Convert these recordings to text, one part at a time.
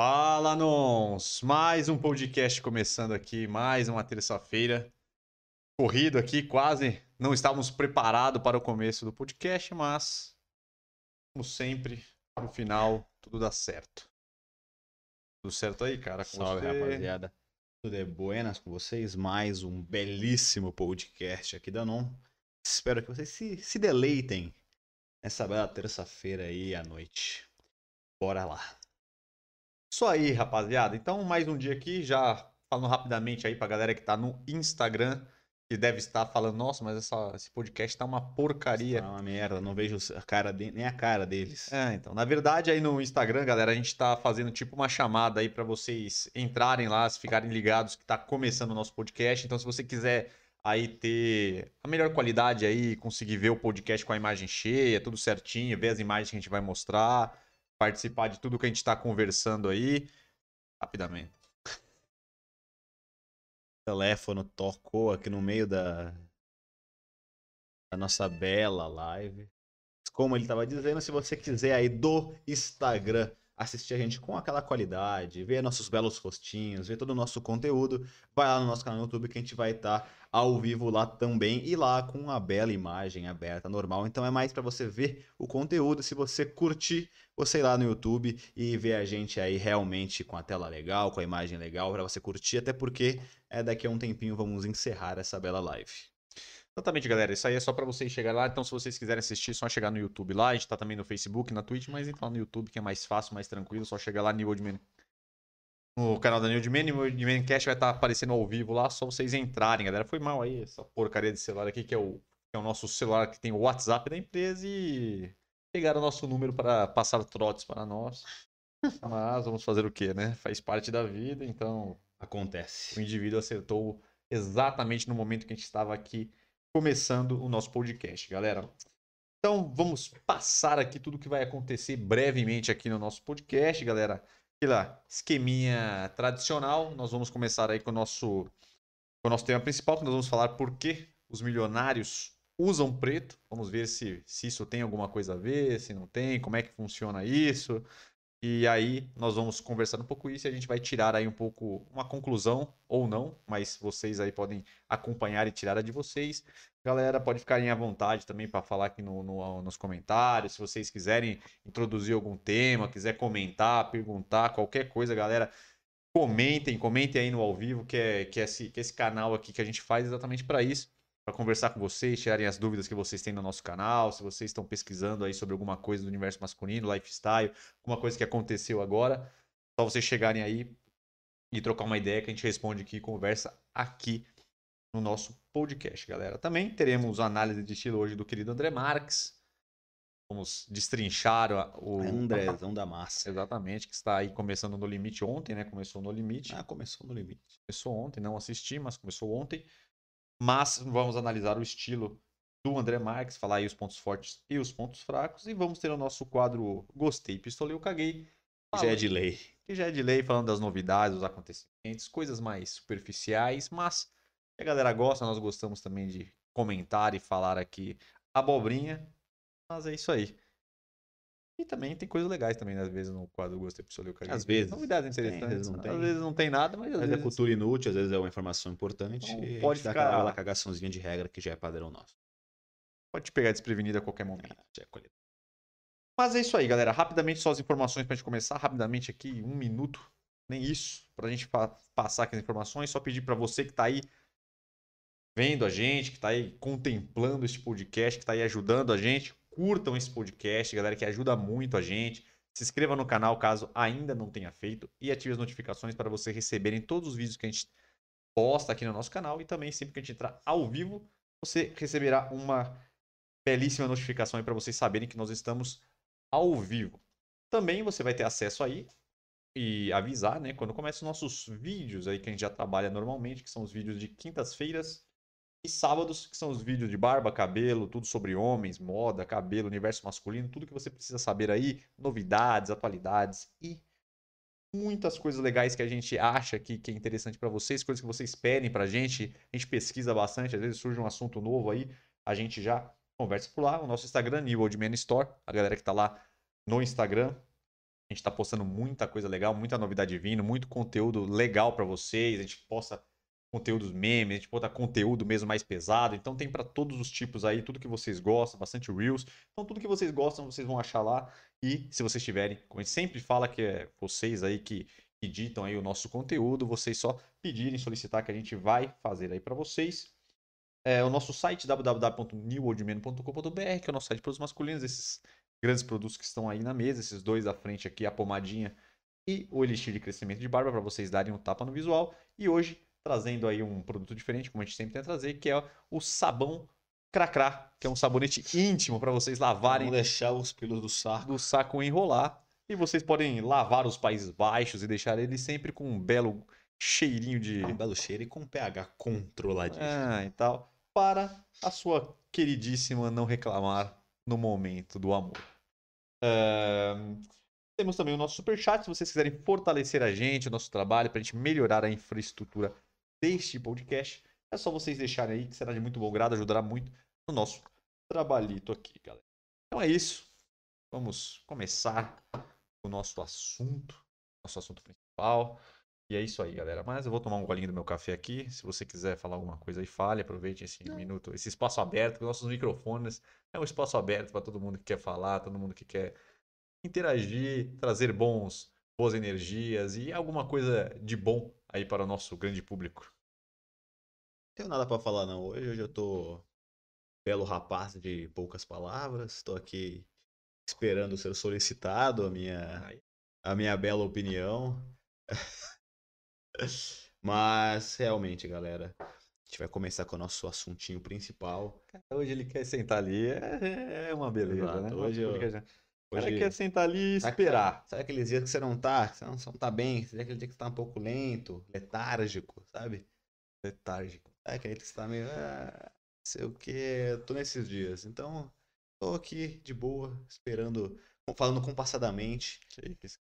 Fala, Nons! Mais um podcast começando aqui, mais uma terça-feira. Corrido aqui, quase não estávamos preparados para o começo do podcast, mas, como sempre, no final, tudo dá certo. Tudo certo aí, cara? Com Salve, você? rapaziada. Tudo é buenas com vocês? Mais um belíssimo podcast aqui da Non. Espero que vocês se, se deleitem nessa bela terça-feira aí à noite. Bora lá. Isso aí, rapaziada. Então, mais um dia aqui, já falando rapidamente aí pra galera que tá no Instagram, que deve estar falando, nossa, mas essa- esse podcast tá uma porcaria. Tá uma merda, não vejo a cara de- nem a cara deles. É, então, na verdade, aí no Instagram, galera, a gente tá fazendo tipo uma chamada aí pra vocês entrarem lá, se ficarem ligados que tá começando o nosso podcast. Então, se você quiser aí ter a melhor qualidade aí, conseguir ver o podcast com a imagem cheia, tudo certinho, ver as imagens que a gente vai mostrar, participar de tudo que a gente tá conversando aí, rapidamente. O teléfono tocou aqui no meio da, da nossa bela live. Como ele estava dizendo, se você quiser aí do Instagram assistir a gente com aquela qualidade, ver nossos belos rostinhos, ver todo o nosso conteúdo, vai lá no nosso canal no YouTube que a gente vai estar ao vivo lá também e lá com uma bela imagem aberta normal. Então é mais para você ver o conteúdo. Se você curtir, você ir lá no YouTube e ver a gente aí realmente com a tela legal, com a imagem legal para você curtir, até porque é daqui a um tempinho vamos encerrar essa bela live. Exatamente, galera. Isso aí é só pra vocês chegarem lá. Então, se vocês quiserem assistir, é só chegar no YouTube lá. A gente tá também no Facebook, na Twitch, mas lá no YouTube que é mais fácil, mais tranquilo. Só chegar lá New Old Man. No canal da New Old Man, New Old Man Cast vai estar aparecendo ao vivo lá. Só vocês entrarem, galera. Foi mal aí essa porcaria de celular aqui, que é o, que é o nosso celular que tem o WhatsApp da empresa e pegaram o nosso número para passar trotes para nós. Mas vamos fazer o quê, né? Faz parte da vida, então o Acontece. indivíduo acertou exatamente no momento que a gente estava aqui começando o nosso podcast, galera. Então vamos passar aqui tudo que vai acontecer brevemente aqui no nosso podcast, galera. Aquela esqueminha tradicional. Nós vamos começar aí com o nosso, com o nosso tema principal, que nós vamos falar por que os milionários usam preto. Vamos ver se, se isso tem alguma coisa a ver, se não tem, como é que funciona isso. E aí nós vamos conversar um pouco isso e a gente vai tirar aí um pouco uma conclusão ou não, mas vocês aí podem acompanhar e tirar a de vocês. Galera, pode ficarem à vontade também para falar aqui no, no- nos comentários. Se vocês quiserem introduzir algum tema, quiser comentar, perguntar, qualquer coisa, galera, comentem, comentem aí no ao vivo, que é, que é, esse, que é esse canal aqui que a gente faz exatamente para isso. Para conversar com vocês, tirarem as dúvidas que vocês têm no nosso canal, se vocês estão pesquisando aí sobre alguma coisa do universo masculino, lifestyle, alguma coisa que aconteceu agora, só vocês chegarem aí e trocar uma ideia que a gente responde aqui, conversa aqui no nosso podcast, galera. Também teremos análise de estilo hoje do querido André Marques. Vamos destrinchar o Andrezão da massa. Exatamente, que está aí começando no limite ontem, né? Começou no limite. Ah, começou no limite. Começou ontem, não assisti, mas começou ontem. Mas vamos analisar o estilo do André Marques, falar aí os pontos fortes e os pontos fracos. E vamos ter o nosso quadro Gostei, Pistolei ou Caguei. Já é de lei. Que já é de lei, falando das novidades, dos acontecimentos, coisas mais superficiais, mas a galera gosta, nós gostamos também de comentar e falar aqui abobrinha. Mas é isso aí. E também tem coisas legais também, né, às vezes, no quadro Gostei, ou Caguei. Às vezes. Novidades Tem, às interessantes. vezes não tem. Às vezes não tem nada, mas às Às vezes vezes é cultura inútil, às vezes é uma informação importante. Então, pode dá ficar- aquela cagaçãozinha de regra que já é padrão nosso. pode te pegar desprevenido a qualquer momento. É qualidade. Mas é isso aí, galera. Rapidamente, só as informações pra gente começar. Rapidamente aqui, um minuto, nem isso, pra gente pa- passar aqui as informações. Só pedir pra você que tá aí vendo a gente, que tá aí contemplando este podcast, que tá aí ajudando a gente, curtam esse podcast, galera, que ajuda muito a gente. Se inscreva no canal caso ainda não tenha feito e ative as notificações para você receberem todos os vídeos que a gente posta aqui no nosso canal e também sempre que a gente entrar ao vivo, você receberá uma belíssima notificação aí para vocês saberem que nós estamos ao vivo. Também você vai ter acesso aí e avisar, né, quando começam os nossos vídeos aí que a gente já trabalha normalmente, que são os vídeos de quintas-feiras e sábados, que são os vídeos de barba, cabelo, tudo sobre homens, moda, cabelo, universo masculino, tudo que você precisa saber aí, novidades, atualidades e muitas coisas legais que a gente acha que, que é interessante para vocês, coisas que vocês pedem pra gente, a gente pesquisa bastante, às vezes surge um assunto novo aí, a gente já conversa por lá, o nosso Instagram, New Old Man Store, a galera que tá lá no Instagram, A gente tá postando muita coisa legal, muita novidade vindo, muito conteúdo legal para vocês. A gente posta conteúdos memes, a gente bota conteúdo mesmo mais pesado. Então tem para todos os tipos aí, tudo que vocês gostam, bastante reels. Então tudo que vocês gostam, vocês vão achar lá. E se vocês tiverem, como a gente sempre fala que é vocês aí que editam aí o nosso conteúdo, vocês só pedirem, solicitar que a gente vai fazer aí para vocês. É, o nosso site www.newoldman.com.br, que é o nosso site para os masculinos, esses grandes produtos que estão aí na mesa, esses dois à frente aqui, a pomadinha e o elixir de crescimento de barba para vocês darem um tapa no visual. E hoje trazendo aí um produto diferente, como a gente sempre tenta trazer, que é o sabão Cracrá, que é um sabonete íntimo para vocês lavarem. Vamos deixar os pelos do saco. Do saco enrolar. E vocês podem lavar os Países Baixos e deixar ele sempre com um belo cheirinho de. Um belo cheiro e com pH controladinho. Ah, e tal. Para a sua queridíssima não reclamar no momento do amor. Uh, temos também o nosso superchat. Se vocês quiserem fortalecer a gente, o nosso trabalho, para a gente melhorar a infraestrutura deste podcast, é só vocês deixarem aí, que será de muito bom grado, ajudará muito no nosso trabalhito aqui, galera. Então é isso. Vamos começar o nosso assunto, nosso assunto principal. E é isso aí, galera. Mas eu vou tomar um golinho do meu café aqui. Se você quiser falar alguma coisa aí, fale. Aproveite esse Não. minuto, esse espaço aberto, nossos microfones. É um espaço aberto para todo mundo que quer falar, todo mundo que quer interagir, trazer bons, boas energias e alguma coisa de bom aí para o nosso grande público. Não tenho nada para falar não. Hoje, hoje eu tô belo rapaz de poucas palavras. Estou aqui esperando ser solicitado a minha a minha bela opinião. Mas realmente, galera, a gente vai começar com o nosso assuntinho principal. Hoje ele quer sentar ali, é, é uma beleza, Exato. né? Hoje eu, o cara quer sentar ali e esperar. Sabe, sabe, aqueles dias que você não tá, você não, você não tá bem, sabe aquele dia que você tá um pouco lento, letárgico, sabe? Letárgico. É aquele que você tá meio. Ah, sei o que, eu tô nesses dias. Então, tô aqui de boa, esperando, falando compassadamente.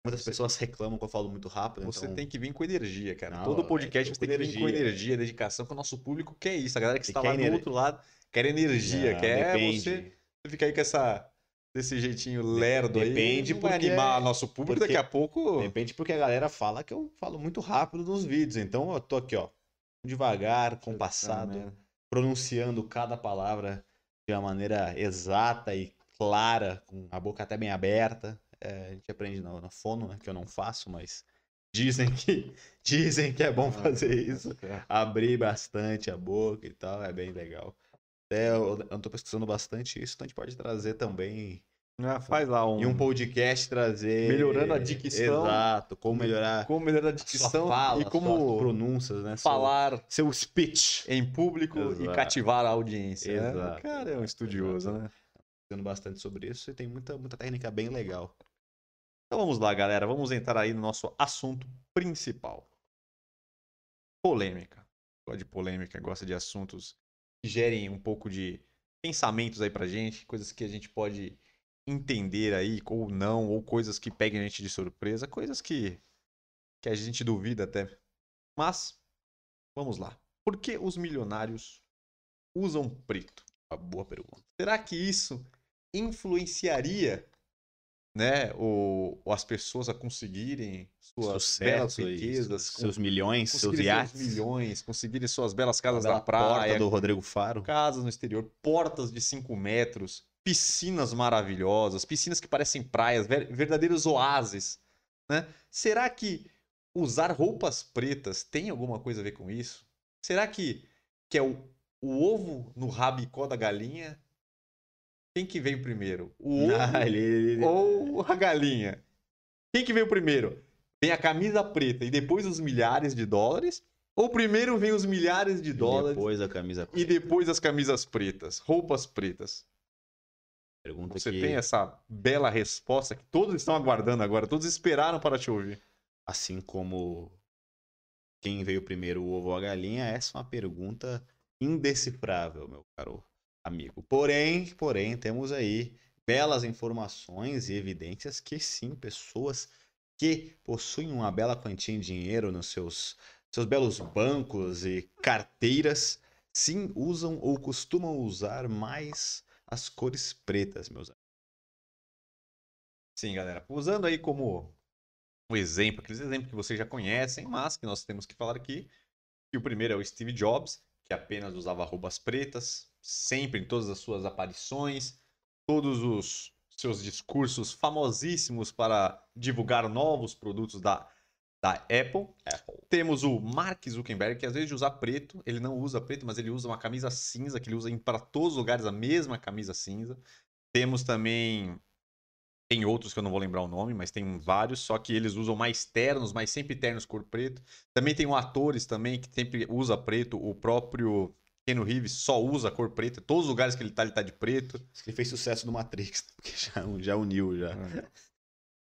Muitas pessoas reclamam que eu falo muito rápido. Você então... tem que vir com energia, cara. Não, Todo podcast é, você tem que energia. vir com energia, dedicação, que o nosso público quer isso. A galera que está lá do outro lado quer energia, não, quer depende. você. Você fica aí com essa desse jeitinho lerdo aí. Depende porque animar nosso público daqui a pouco. Depende porque a galera fala que eu falo muito rápido nos vídeos. Então eu tô aqui, ó, devagar, compassado, pronunciando cada palavra de uma maneira exata e clara, com a boca até bem aberta. É, a gente aprende no, no fono, né, que eu não faço, mas dizem que dizem que é bom ah, fazer isso. Abrir bastante a boca e tal, é bem legal. É, eu, eu tô pesquisando bastante isso, então a gente pode trazer também. Ah, faz lá um. E um podcast trazer. Melhorando a dicção. Exato. Como melhorar. Como melhorar a dicção. Fala, e como. Pronúncias, né? Falar. Seu, speech. Em público Exato. e cativar a audiência. Né? Exato. Né? O cara é um estudioso, Exato. né? Estudando bastante sobre isso e tem muita, muita técnica bem legal. Então vamos lá, galera. Vamos entrar aí no nosso assunto principal. Polêmica. Gosta de polêmica, gosta de assuntos gerem um pouco de pensamentos aí pra gente, coisas que a gente pode entender aí ou não, ou coisas que peguem a gente de surpresa, coisas que, que a gente duvida até. Mas, vamos lá. Por que os milionários usam preto? Uma boa pergunta. Será que isso influenciaria né, o, as pessoas a conseguirem suas Sucesso, belas riquezas, seus milhões, seus iates, milhões, conseguirem suas belas casas da praia, porta do Rodrigo Faro, casas no exterior, portas de 5 metros, piscinas maravilhosas, piscinas que parecem praias, verdadeiros oásis, né? Será que usar roupas pretas tem alguma coisa a ver com isso? Será que que é o, o ovo no rabicó da galinha quem que veio primeiro? O ovo ah, ele, ele... ou a galinha? Quem que veio primeiro? Vem a camisa preta e depois os milhares de dólares? Ou primeiro vem os milhares de dólares? E depois a camisa preta. E depois as camisas pretas, roupas pretas. Pergunta Você que... tem essa bela resposta que todos estão aguardando agora, todos esperaram para te ouvir. Assim como quem veio primeiro, o ovo ou a galinha, essa é uma pergunta indecifrável, meu caro amigo. Porém, porém, temos aí belas informações e evidências que sim, pessoas que possuem uma bela quantia de dinheiro nos seus, seus belos bancos e carteiras, sim, usam ou costumam usar mais as cores pretas, meus amigos. Sim, galera. Usando aí como um exemplo, aqueles exemplos que vocês já conhecem, mas que nós temos que falar aqui. Que o primeiro é o Steve Jobs, que apenas usava roupas pretas, sempre em todas as suas aparições, todos os seus discursos famosíssimos para divulgar novos produtos da, da Apple. Apple. Temos o Mark Zuckerberg, que às vezes de usar preto, ele não usa preto, mas ele usa uma camisa cinza, que ele usa para todos os lugares a mesma camisa cinza. Temos também tem outros que eu não vou lembrar o nome, mas tem vários, só que eles usam mais ternos, mas sempre ternos cor preto. Também tem um atores também que sempre usa preto, o próprio Keanu Reeves só usa cor preta, todos os lugares que ele tá, ele tá de preto. Ele fez sucesso no Matrix, porque já, já uniu já. É.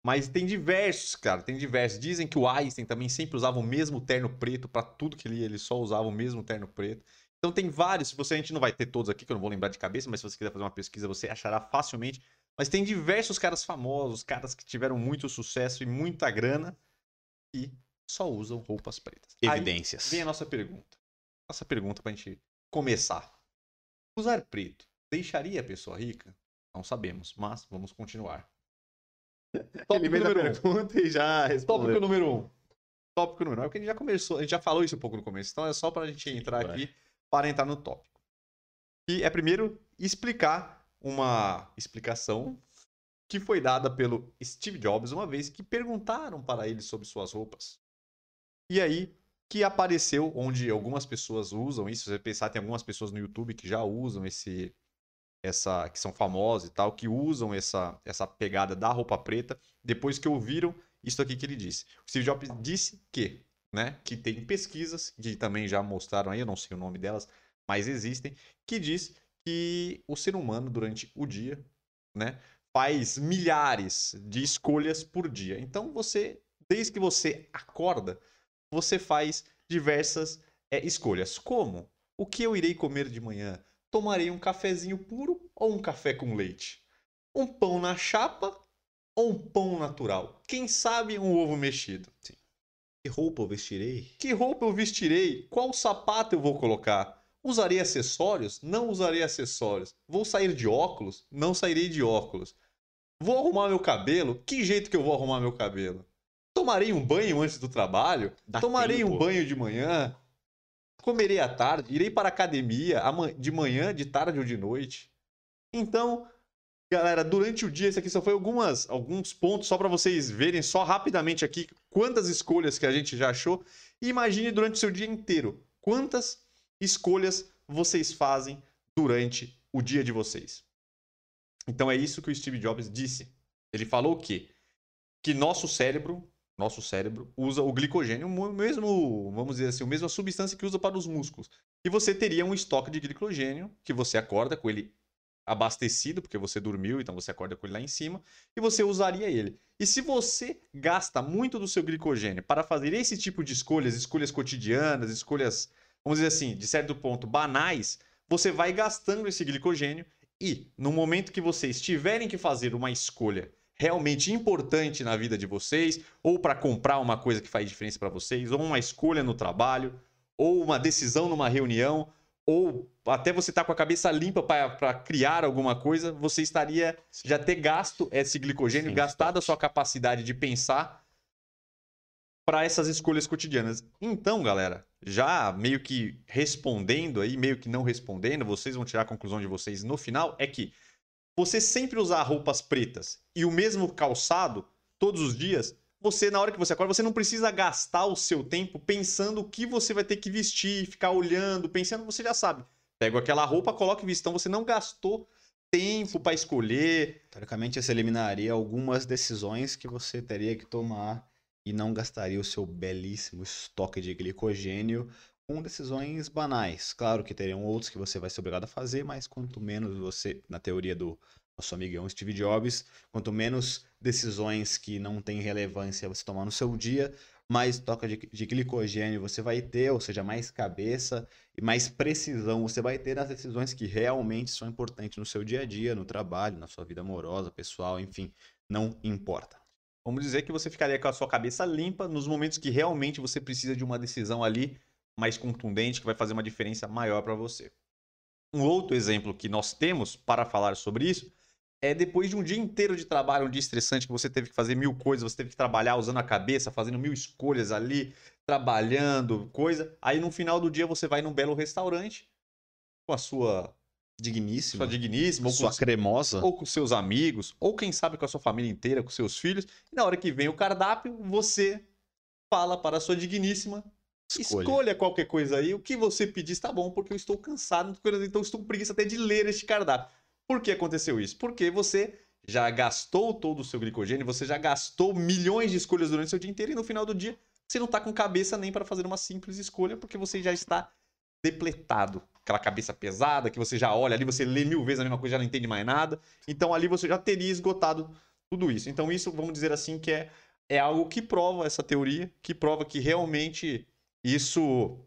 Mas tem diversos, cara, tem diversos. Dizem que o Einstein também sempre usava o mesmo terno preto para tudo que ele ele só usava o mesmo terno preto. Então tem vários, se você a gente não vai ter todos aqui, que eu não vou lembrar de cabeça, mas se você quiser fazer uma pesquisa, você achará facilmente mas tem diversos caras famosos, caras que tiveram muito sucesso e muita grana e só usam roupas pretas. Evidências. Aí vem a nossa pergunta. Nossa pergunta pra gente começar. Usar preto deixaria a pessoa rica? Não sabemos, mas vamos continuar. Tópico Ele número um. pergunta e já respondeu. Tópico número um. Tópico número um. É porque a gente já começou, a gente já falou isso um pouco no começo, então é só pra gente entrar aqui para entrar no tópico. E é primeiro explicar uma explicação que foi dada pelo Steve Jobs uma vez que perguntaram para ele sobre suas roupas. E aí que apareceu onde algumas pessoas usam isso, se você pensar tem algumas pessoas no YouTube que já usam esse essa que são famosas e tal, que usam essa essa pegada da roupa preta, depois que ouviram isso aqui que ele disse. O Steve Jobs disse que, né, que tem pesquisas que também já mostraram aí, eu não sei o nome delas, mas existem, que diz que o ser humano, durante o dia, né, faz milhares de escolhas por dia. Então, você, desde que você acorda, você faz diversas é, escolhas. Como? O que eu irei comer de manhã? Tomarei um cafezinho puro ou um café com leite? Um pão na chapa ou um pão natural? Quem sabe um ovo mexido? Sim. Que roupa eu vestirei? Que roupa eu vestirei? Qual sapato eu vou colocar? Usarei acessórios? Não usarei acessórios. Vou sair de óculos? Não sairei de óculos. Vou arrumar meu cabelo? Que jeito que eu vou arrumar meu cabelo? Tomarei um banho antes do trabalho? Dá Tomarei tempo. um banho de manhã? Comerei à tarde? Irei para a academia de manhã, de tarde ou de noite? Então, galera, durante o dia, esse aqui só foi algumas, alguns pontos só para vocês verem só rapidamente aqui quantas escolhas que a gente já achou. E imagine durante o seu dia inteiro quantas escolhas vocês fazem durante o dia de vocês. Então é isso que o Steve Jobs disse. Ele falou que que nosso cérebro, nosso cérebro usa o glicogênio, o mesmo, vamos dizer assim, a mesma substância que usa para os músculos. E você teria um estoque de glicogênio que você acorda com ele abastecido, porque você dormiu, então você acorda com ele lá em cima, e você usaria ele. E se você gasta muito do seu glicogênio para fazer esse tipo de escolhas, escolhas cotidianas, escolhas vamos dizer assim, de certo ponto, banais, você vai gastando esse glicogênio e, no momento que vocês tiverem que fazer uma escolha realmente importante na vida de vocês, ou para comprar uma coisa que faz diferença para vocês, ou uma escolha no trabalho, ou uma decisão numa reunião, ou até você estar tá com a cabeça limpa para criar alguma coisa, você estaria já ter gasto esse glicogênio, Sim, gastado a sua capacidade de pensar para essas escolhas cotidianas. Então, galera, já meio que respondendo aí, meio que não respondendo, vocês vão tirar a conclusão de vocês no final, é que você sempre usar roupas pretas e o mesmo calçado todos os dias, você, na hora que você acorda, você não precisa gastar o seu tempo pensando o que você vai ter que vestir, ficar olhando, pensando, você já sabe. Pega aquela roupa, coloca e vista. Então você não gastou tempo para escolher. Teoricamente, você eliminaria algumas decisões que você teria que tomar e não gastaria o seu belíssimo estoque de glicogênio com decisões banais. Claro que teriam outros que você vai ser obrigado a fazer, mas quanto menos você, na teoria do nosso amigão Steve Jobs, quanto menos decisões que não têm relevância você tomar no seu dia, mais toca de, de, glicogênio você vai ter, ou seja, mais cabeça e mais precisão você vai ter nas decisões que realmente são importantes no seu dia a dia, no trabalho, na sua vida amorosa, pessoal, enfim, não importa. Vamos dizer que você ficaria com a sua cabeça limpa nos momentos que realmente você precisa de uma decisão ali mais contundente, que vai fazer uma diferença maior para você. Um outro exemplo que nós temos para falar sobre isso é depois de um dia inteiro de trabalho, um dia estressante, que você teve que fazer mil coisas, você teve que trabalhar usando a cabeça, fazendo mil escolhas ali, trabalhando, coisa. Aí no final do dia você vai num belo restaurante com a sua Digníssima. sua digníssima, ou com, Sua cremosa. ou com seus amigos, ou quem sabe com a sua família inteira, com seus filhos. E na hora que vem o cardápio, você fala para a sua digníssima Escolha. Escolha. qualquer coisa aí. O que você pedir está bom, porque eu estou cansado, então estou com preguiça até de ler este cardápio. Por que aconteceu isso? Porque você já gastou todo o seu glicogênio, você já gastou milhões de escolhas durante o seu dia inteiro e no final do dia você não está com cabeça nem para fazer uma simples escolha, porque você já está depletado. Aquela cabeça pesada que você já olha ali, você lê mil vezes a mesma coisa, já não entende mais nada. Então ali você já teria esgotado tudo isso. Então isso, vamos dizer assim, que é, é algo que prova essa teoria, que prova que realmente isso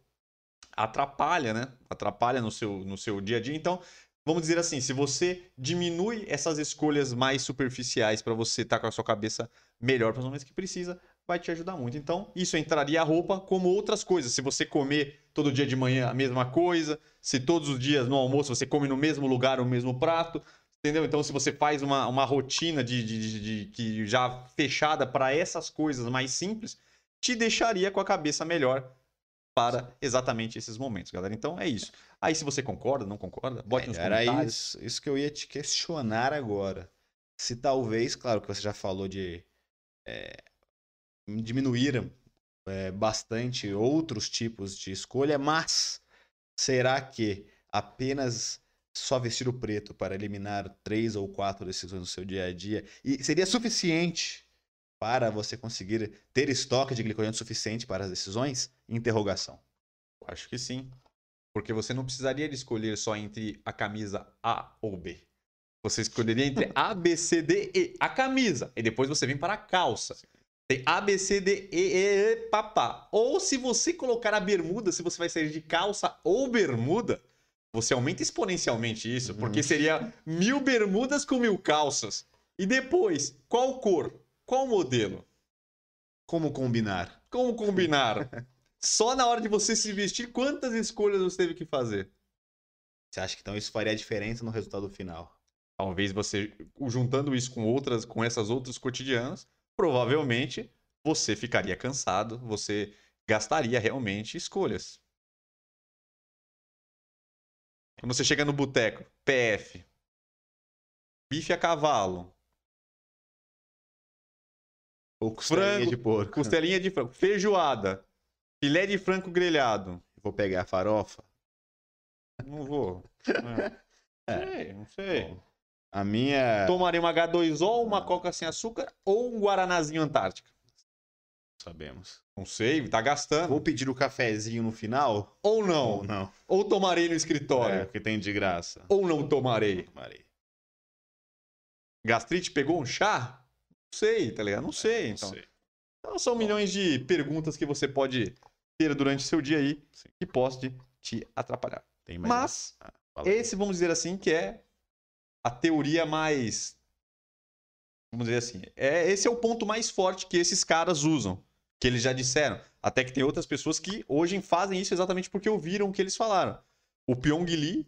atrapalha, né? Atrapalha no seu, no seu dia a dia. Então, vamos dizer assim, se você diminui essas escolhas mais superficiais para você estar com a sua cabeça melhor para os momentos que precisa, vai te ajudar muito. Então, isso entraria a roupa como outras coisas. Se você comer todo dia de manhã a mesma coisa, se todos os dias no almoço você come no mesmo lugar o mesmo prato, entendeu? Então, se você faz uma, uma rotina de, de, de- de- já fechada para essas coisas mais simples, te deixaria com a cabeça melhor para exatamente esses momentos, galera. Então é isso. Aí se você concorda, não concorda, bote nos É, Era comentários. isso, isso que eu ia te questionar agora. Se talvez, claro que você já falou de é, diminuir é, bastante outros tipos de escolha, mas será que apenas só vestir o preto para eliminar três ou quatro decisões no seu dia a dia e seria suficiente para você conseguir ter estoque de glicogênio suficiente para as decisões? Interrogação. Acho que sim. Porque você não precisaria de escolher só entre a camisa A ou B. Você escolheria entre A, B, C, D, E. A camisa. E depois você vem para a calça. Tem A, B, C, D, E, E, E, papá. Ou se você colocar a bermuda, se você vai sair de calça ou bermuda, você aumenta exponencialmente isso. Uhum. Porque seria mil bermudas com mil calças. E depois, qual cor? Qual modelo? Como combinar? Como combinar? Só na hora de você se vestir, quantas escolhas você teve que fazer? Você acha que então isso faria diferença no resultado final? Talvez você, juntando isso com outras, com essas outras cotidianas, provavelmente você ficaria cansado, você gastaria realmente escolhas. Quando você chega no boteco, PF, bife a cavalo, Ou costelinha Frango, de porco? costelinha de frango, feijoada, filé de frango grelhado. Vou pegar a farofa. Não vou. É. Não sei, não sei. Bom, A minha. Tomaria uma H2O, uma Coca sem açúcar ou um Guaranazinho Antártica? Sabemos. Não sei, tá gastando. Vou pedir o cafezinho no final? Ou não. Ou não? Ou tomarei no É, escritório. porque tem de graça. Ou não tomarei. Tomarei. Gastrite pegou um chá? Não sei, tá ligado? Não sei. Não Então, sei. Então, são milhões de perguntas que você pode ter durante seu dia aí Sim. que pode te atrapalhar. Mas, Ah, esse, vamos dizer assim, que é a teoria mais. Vamos dizer assim. É, esse é o ponto mais forte que esses caras usam. Que eles já disseram. Até que tem outras pessoas que hoje fazem isso exatamente porque ouviram o que eles falaram. O Pyong Lee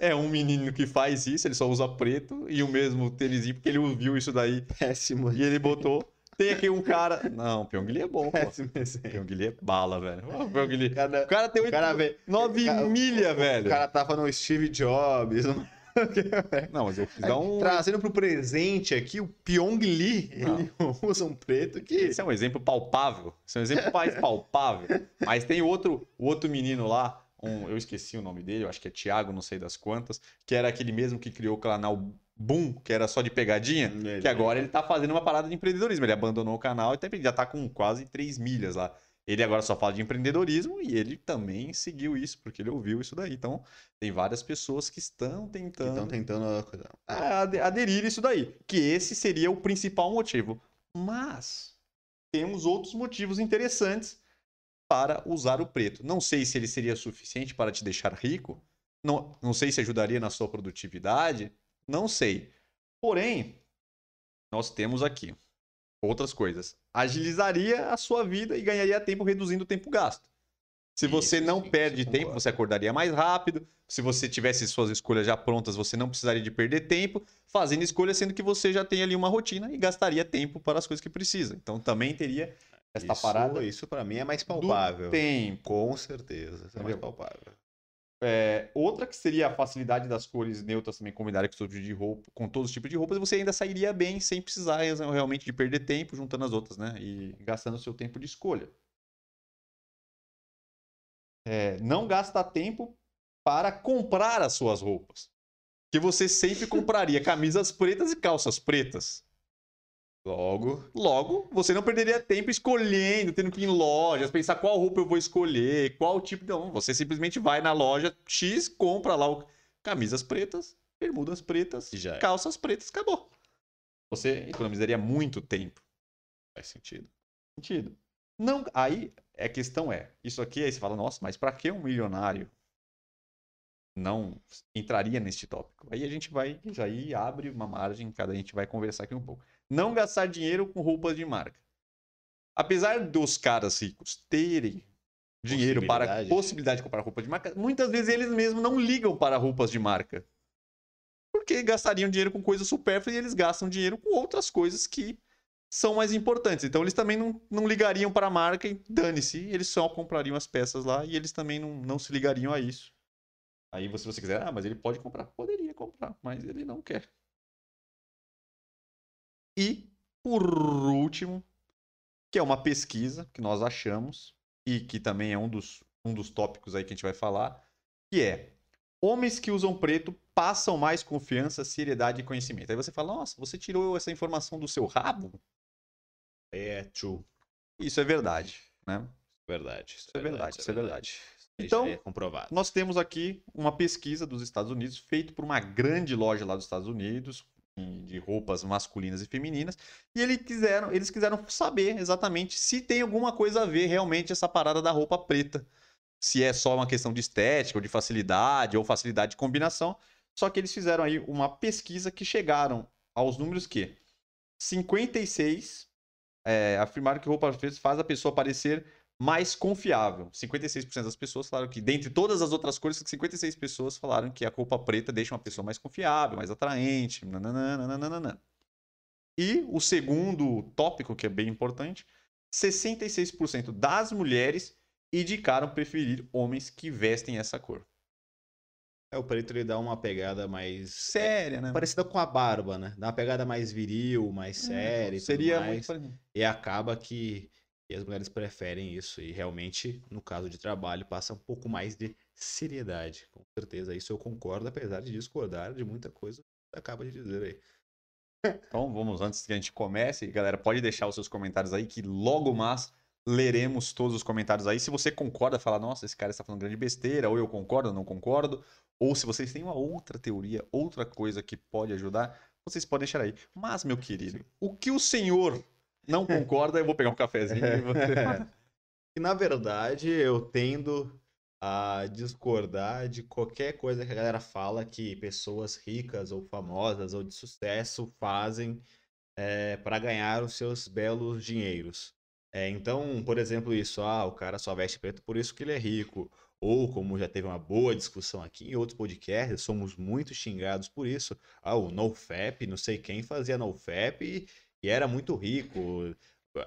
é um menino que faz isso, ele só usa preto e o mesmo tênisinho, porque ele ouviu isso daí Péssimo. e ele botou. Tem aqui um cara. Não, o Pyong Lee é bom, pô. Péssimo exemplo. Pyong Lee é bala, velho. O Pyong Lee. Cada, O cara tem o 8, cara vê. 9 cara- milha, o velho. cara tava no Steve Jobs. não- mas eu quis dar um. Trazendo pro presente aqui, o Pyong Lee, ele usa um preto que. Esse é um exemplo palpável. Esse é um exemplo mais palpável. Mas tem outro, o outro menino lá, um, eu esqueci o nome dele, eu acho que é Thiago, não sei das quantas, que era aquele mesmo que criou o canal Boom, que era só de pegadinha, Ele- que agora ele tá fazendo uma parada de empreendedorismo. Ele abandonou o canal e já tá com quase 3 milhas lá. Ele agora só fala de empreendedorismo e ele também seguiu isso, porque ele ouviu isso daí. Então, tem várias pessoas que estão que tentando estão tentando. aderir isso daí. Que esse seria o principal motivo. Mas temos outros motivos interessantes para usar o preto. Não sei se ele seria suficiente para te deixar rico. Não, não sei se ajudaria na sua produtividade. Não sei. Porém, nós temos aqui outras coisas. Agilizaria a sua vida e ganharia tempo reduzindo o tempo gasto. Se você Isso, não sim, perde tempo, concordo. você acordaria mais rápido. Se você tivesse suas escolhas já prontas, você não precisaria de perder tempo fazendo escolhas, sendo que você já tem ali uma rotina e gastaria tempo para as coisas que precisa. Então também teria esta isso, parada Isso pra mim é mais palpável. tempo. Com certeza. Isso é mais palpável. É, outra que seria a facilidade das cores neutras também combinada com todo tipo de roupa, com todos os tipos de roupas, você ainda sairia bem sem precisar realmente de perder tempo juntando as outras, né? E gastando o seu tempo de escolha. É, não gasta tempo para comprar as suas roupas. Que você sempre compraria camisas pretas e calças pretas. Logo, Logo, você não perderia tempo escolhendo, tendo que ir em lojas, pensar qual roupa eu vou escolher, qual tipo. Não, você simplesmente vai na loja X, compra lá o... camisas pretas, bermudas pretas, já é. calças pretas, acabou. Você economizaria muito tempo. faz sentido. Sentido. Não, aí a questão é, isso aqui aí você fala, nossa, mas pra que um milionário não entraria neste tópico? Aí a gente vai, já aí abre uma margem, cada a gente vai conversar aqui um pouco. Não gastar dinheiro com roupas de marca. Apesar dos caras ricos terem dinheiro para Possibilidade. possibilidade de comprar roupa de marca, muitas vezes eles mesmos não ligam para roupas de marca. Porque gastariam dinheiro com coisas supérfluas e eles gastam dinheiro com outras coisas que são mais importantes. Então eles também não, não ligariam para a marca e dane-se, eles só comprariam as peças lá e eles também não, não se ligariam a isso. Aí se você quiser, ah, mas ele pode comprar. Poderia comprar, mas ele não quer. E, por último, que é uma pesquisa que nós achamos e que também é um dos, um dos tópicos aí que a gente vai falar, que é homens que usam preto passam mais confiança, seriedade e conhecimento. Aí você fala, nossa, você tirou essa informação do seu rabo? É true. Isso é verdade, né? Verdade. Isso é verdade, isso é verdade. Isso já Então, é. Nós temos aqui uma pesquisa dos Estados Unidos, feita por uma grande loja lá dos Estados Unidos, de roupas masculinas e femininas, e eles quiseram, eles quiseram saber exatamente se tem alguma coisa a ver realmente essa parada da roupa preta. Se é só uma questão de estética, ou de facilidade, ou facilidade de combinação. Só que eles fizeram aí uma pesquisa que chegaram aos números que 56 é, afirmaram que roupa preta faz a pessoa parecer mais confiável. 56% das pessoas falaram que, dentre todas as outras cores, 56 pessoas falaram que a roupa preta deixa uma pessoa mais confiável, mais atraente. nananana. E o segundo tópico, que é bem importante, 66% das mulheres indicaram preferir homens que vestem essa cor. É, o preto ele dá uma pegada mais. Séria, né? É, parecida com a barba, né? Dá uma pegada mais viril, mais séria. e É, Seria mais. E acaba que, que as mulheres preferem isso. E realmente, no caso de trabalho, passa um pouco mais de seriedade. Com certeza, isso eu concordo, apesar de discordar de muita coisa que você acaba de dizer aí. Então vamos, antes que a gente comece, galera, pode deixar os seus comentários aí, que logo mais leremos todos os comentários aí. Se você concorda, fala, nossa, esse cara está falando grande besteira, ou eu concordo, ou não concordo, ou se vocês têm uma outra teoria, outra coisa que pode ajudar, vocês podem deixar aí. Mas, meu querido, o que o senhor não concorda, eu vou pegar um cafezinho e você... E na verdade, eu tendo a discordar de qualquer coisa que a galera fala que pessoas ricas ou famosas ou de sucesso fazem para ganhar os seus belos dinheiros. É, então, por exemplo, isso, ah, o cara só veste preto por isso que ele é rico. Ou, como já teve uma boa discussão aqui em outros podcasts, somos muito xingados por isso. Ah, o NoFap, não sei quem fazia NoFap e, e era muito rico.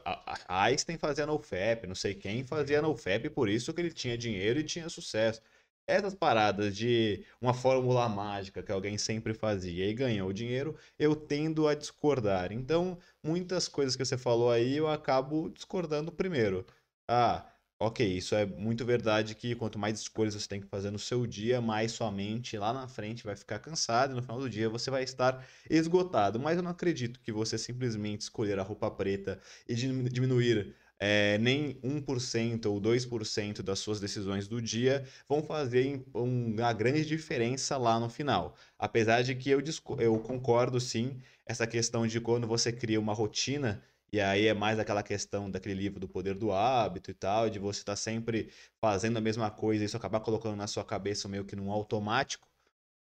A, Einstein fazia NoFap, não sei quem fazia NoFap, por isso que ele tinha dinheiro e tinha sucesso. Essas paradas de uma fórmula mágica que alguém sempre fazia e ganhou dinheiro, eu tendo a discordar. Então, muitas coisas que você falou aí, eu acabo discordando primeiro. Ah, ok, isso é muito verdade que quanto mais escolhas você tem que fazer no seu dia, mais sua mente lá na frente vai ficar cansada e no final do dia você vai estar esgotado. Mas eu não acredito que você simplesmente escolher a roupa preta e diminu- diminuir é, nem 1% ou 2% das suas decisões do dia vão fazer uma grande diferença lá no final. Apesar de que eu, eu concordo sim, essa questão de quando você cria uma rotina, e aí é mais aquela questão daquele livro do poder do hábito e tal, de você estar sempre fazendo a mesma coisa e isso acabar colocando na sua cabeça meio que num automático,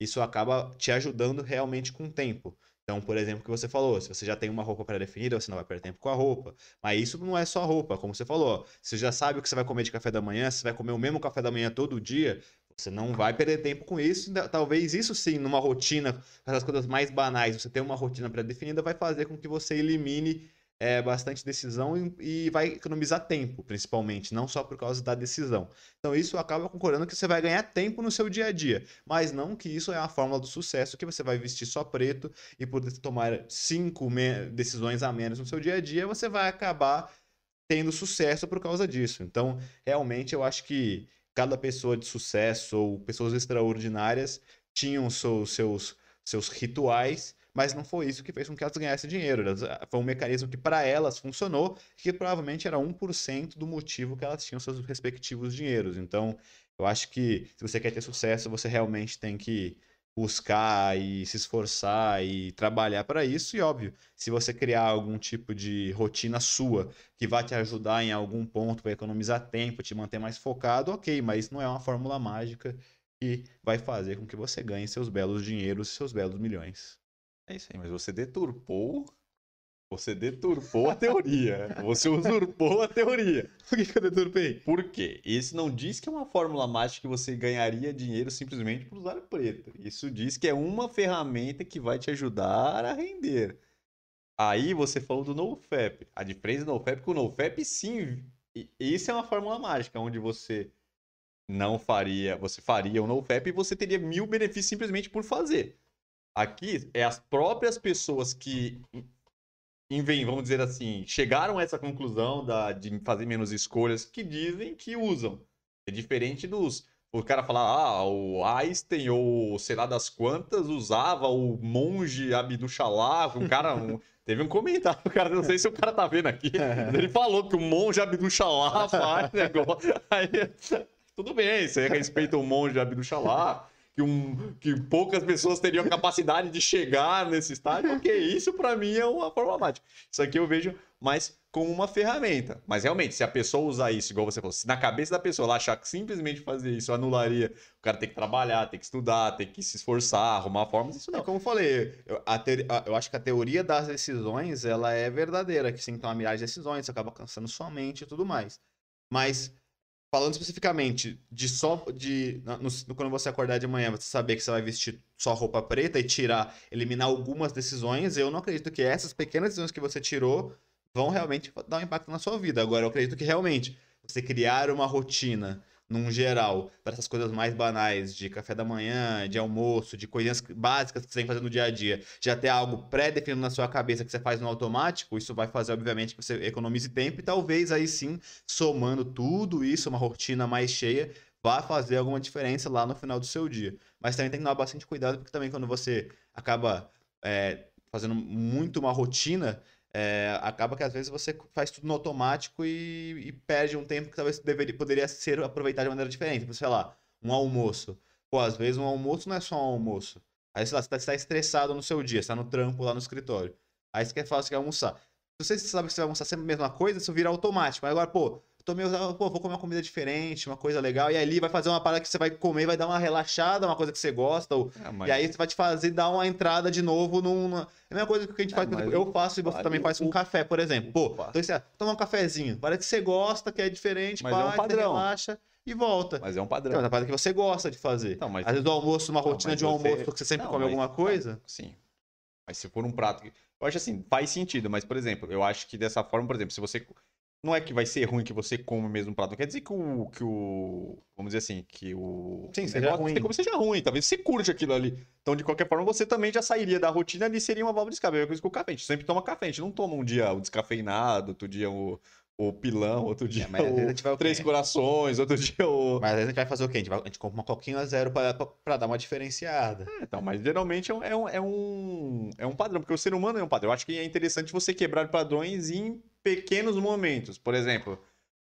isso acaba te ajudando realmente com o tempo. Então, por exemplo, o que você falou, se você já tem uma roupa pré-definida, você não vai perder tempo com a roupa. Mas isso não é só roupa, como você falou. Você já sabe o que você vai comer de café da manhã, você vai comer o mesmo café da manhã todo dia, você não vai perder tempo com isso. Talvez isso sim, numa rotina, essas coisas mais banais, você ter uma rotina pré-definida, vai fazer com que você elimine é, bastante decisão e, e, vai economizar tempo, principalmente, não só por causa da decisão. Então, isso acaba concordando que você vai ganhar tempo no seu dia a dia, mas não que isso é a fórmula do sucesso, que você vai vestir só preto e poder tomar cinco decisões a menos no seu dia a dia, você vai acabar tendo sucesso por causa disso. Então, realmente, eu acho que cada pessoa de sucesso ou pessoas extraordinárias tinham seus, seus, seus rituais mas não foi isso que fez com que elas ganhassem dinheiro. Ah, foi um mecanismo que para elas funcionou, que provavelmente era 1% do motivo que elas tinham seus respectivos dinheiros. Então, eu acho que se você quer ter sucesso, você realmente tem que buscar e se esforçar e trabalhar para isso. E óbvio, se você criar algum tipo de rotina sua que vai te ajudar em algum ponto, vai economizar tempo, te manter mais focado, ok, mas não é uma fórmula mágica que vai fazer com que você ganhe seus belos dinheiros, seus belos milhões. É isso aí, mas você deturpou. Você deturpou a teoria. Você usurpou a teoria. Por que, que eu deturpei? Por quê? Isso não diz que é uma fórmula mágica que você ganharia dinheiro simplesmente por usar preto. Isso diz que é uma ferramenta que vai te ajudar a render. Aí você falou do NoFap. A diferença do NoFap com o NoFap, sim. Isso é uma fórmula mágica, onde você não faria, você faria o NoFap e você teria mil benefícios simplesmente por fazer. Aqui é as próprias pessoas que vamos dizer assim, chegaram a essa conclusão da, de fazer menos escolhas que dizem que usam. É diferente dos. O cara falar, ah, o Einstein ou sei lá das quantas usava o monge Abduchalá. Um cara. Um, teve um comentário, cara, não sei se o cara tá vendo aqui. Ele falou que o monge Abduchalá faz negócio. Aí, tudo bem, você respeita o monge Abduchalá que, um, que poucas pessoas teriam capacidade de chegar nesse estágio, porque isso para mim é uma forma mágica. Isso aqui eu vejo mais como uma ferramenta. Mas realmente, se a pessoa usar isso, igual você falou, se na cabeça da pessoa ela achar que simplesmente fazer isso anularia, o cara tem que trabalhar, tem que estudar, tem que se esforçar, arrumar formas, isso não. É como eu falei, eu, te, eu acho que a teoria das decisões, ela é verdadeira, que sem tomar milhares de decisões, você acaba cansando sua mente e tudo mais. Mas falando especificamente de só de no, quando você acordar de manhã, você saber que você vai vestir só roupa preta e tirar, eliminar algumas decisões, eu não acredito que essas pequenas decisões que você tirou vão realmente dar um impacto na sua vida. Agora eu acredito que realmente você criar uma rotina num geral, para essas coisas mais banais de café da manhã, de almoço, de coisinhas básicas que você tem que fazer no dia a dia, já ter algo pré-definido na sua cabeça que você faz no automático, isso vai fazer, obviamente, que você economize tempo e talvez aí sim, somando tudo isso, uma rotina mais cheia, vá fazer alguma diferença lá no final do seu dia. Mas também tem que tomar bastante cuidado, porque também quando você acaba é, fazendo muito uma rotina, é, acaba que às vezes você faz tudo no automático e, e perde um tempo que talvez deveria, poderia ser aproveitado de maneira diferente. Tipo, sei lá, um almoço. Pô, às vezes um almoço não é só um almoço. Aí, sei lá, você está tá estressado no seu dia, você tá no trampo lá no escritório. Aí você quer falar, você quer almoçar. Se você sabe que você vai almoçar sempre a mesma coisa, isso vira automático. Mas agora, pô, tô meio, pô, vou comer uma comida diferente, uma coisa legal, e aí ali vai fazer uma parada que você vai comer, vai dar uma relaxada, uma coisa que você gosta, ou... é, mas... e aí você vai te fazer dar uma entrada de novo numa... É a mesma coisa que a gente é, faz, eu faço e você também faz com o... café, por exemplo. Pô, então você toma um cafezinho, parece que você gosta, que é diferente, mas pá, é um padrão. relaxa e volta. Mas é um padrão. Então, é uma parada que você gosta de fazer. Então, mas... Às vezes o almoço, uma rotina não, de um você... almoço, que você sempre não, come mas... alguma coisa. Sim. Mas se for um prato... Eu acho assim, faz sentido, mas, por exemplo, eu acho que dessa forma, por exemplo, se você não é que vai ser ruim que você come o mesmo prato. Não quer dizer que o. Que o vamos dizer assim, que o. Sim, seja ruim. Você come seja ruim. Talvez você curte aquilo ali. Então, de qualquer forma, você também já sairia da rotina ali seria uma válvula de escape. É a coisa com o café. A gente sempre toma café. A gente não toma um dia o descafeinado, outro dia o, o pilão, outro dia é, o três corações, outro dia o. Mas a gente vai fazer o quê? A gente, vai, a gente compra uma coquinha zero pra, pra, pra dar uma diferenciada. É, então, mas geralmente é um, é, um, é, um, é um padrão, porque o ser humano é um padrão. Eu acho que é interessante você quebrar padrões em pequenos momentos. Por exemplo,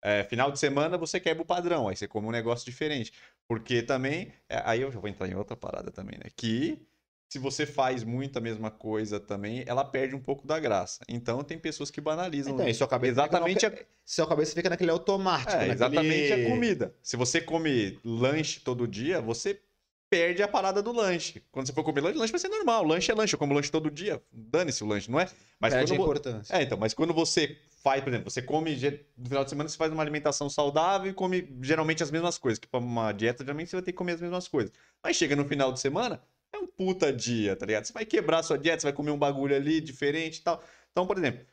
é, final de semana você quebra o padrão, aí você come um negócio diferente. Porque também. É, aí eu já vou entrar em outra parada também, né? Que se você faz muito a mesma coisa também, ela perde um pouco da graça. Então tem pessoas que banalizam. Então, sua cabeça exatamente fica, a... sua cabeça fica naquele automático. É, naquele... Exatamente a comida. Se você come lanche todo dia, você perde a parada do lanche. Quando você for comer lanche, lanche vai ser normal. Lanche é lanche. Eu como lanche todo dia. Dane-se o lanche, não é? Mas Perde a quando, vo- importância. é, então, mas quando você faz, por exemplo, você come no final de semana, você faz uma alimentação saudável e come geralmente as mesmas coisas. Que pra uma dieta, geralmente você vai ter que comer as mesmas coisas. Mas chega no final de semana, é um puta dia, tá ligado? Você vai quebrar a sua dieta, você vai comer um bagulho ali diferente e tal. Então, por exemplo,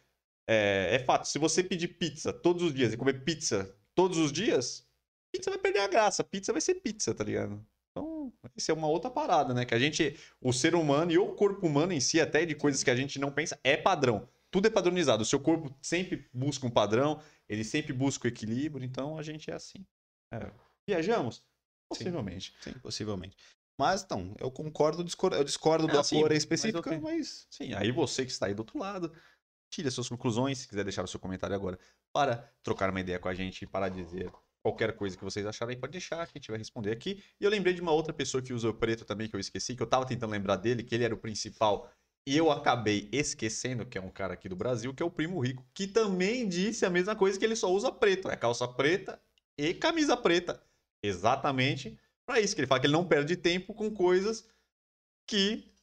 é, é fato, se você pedir pizza todos os dias e comer pizza todos os dias, pizza vai perder a graça. Pizza vai ser pizza, tá ligado? Então, isso é uma outra parada, né? Que a gente, o ser humano e o corpo humano em si, até de coisas que a gente não pensa, é padrão. Tudo é padronizado. O seu corpo sempre busca um padrão, ele sempre busca o equilíbrio, então a gente é assim. É. Viajamos? Possivelmente. Sim, possivelmente. Mas, então, eu concordo, discor- eu discordo Ah, da sim, cor mas específica, ok. mas... Sim, aí você que está aí do outro lado, tire as suas conclusões, se quiser deixar o seu comentário agora, para trocar uma ideia com a gente, para dizer qualquer coisa que vocês acharem, pode deixar, que a gente vai responder aqui. E eu lembrei de uma outra pessoa que usa o preto também, que eu esqueci, que eu tava tentando lembrar dele, que ele era o principal, e eu acabei esquecendo, que é um cara aqui do Brasil, que é o Primo Rico, que também disse a mesma coisa, que ele só usa preto, é calça preta e camisa preta. Exatamente para isso, que ele fala que ele não perde tempo com coisas que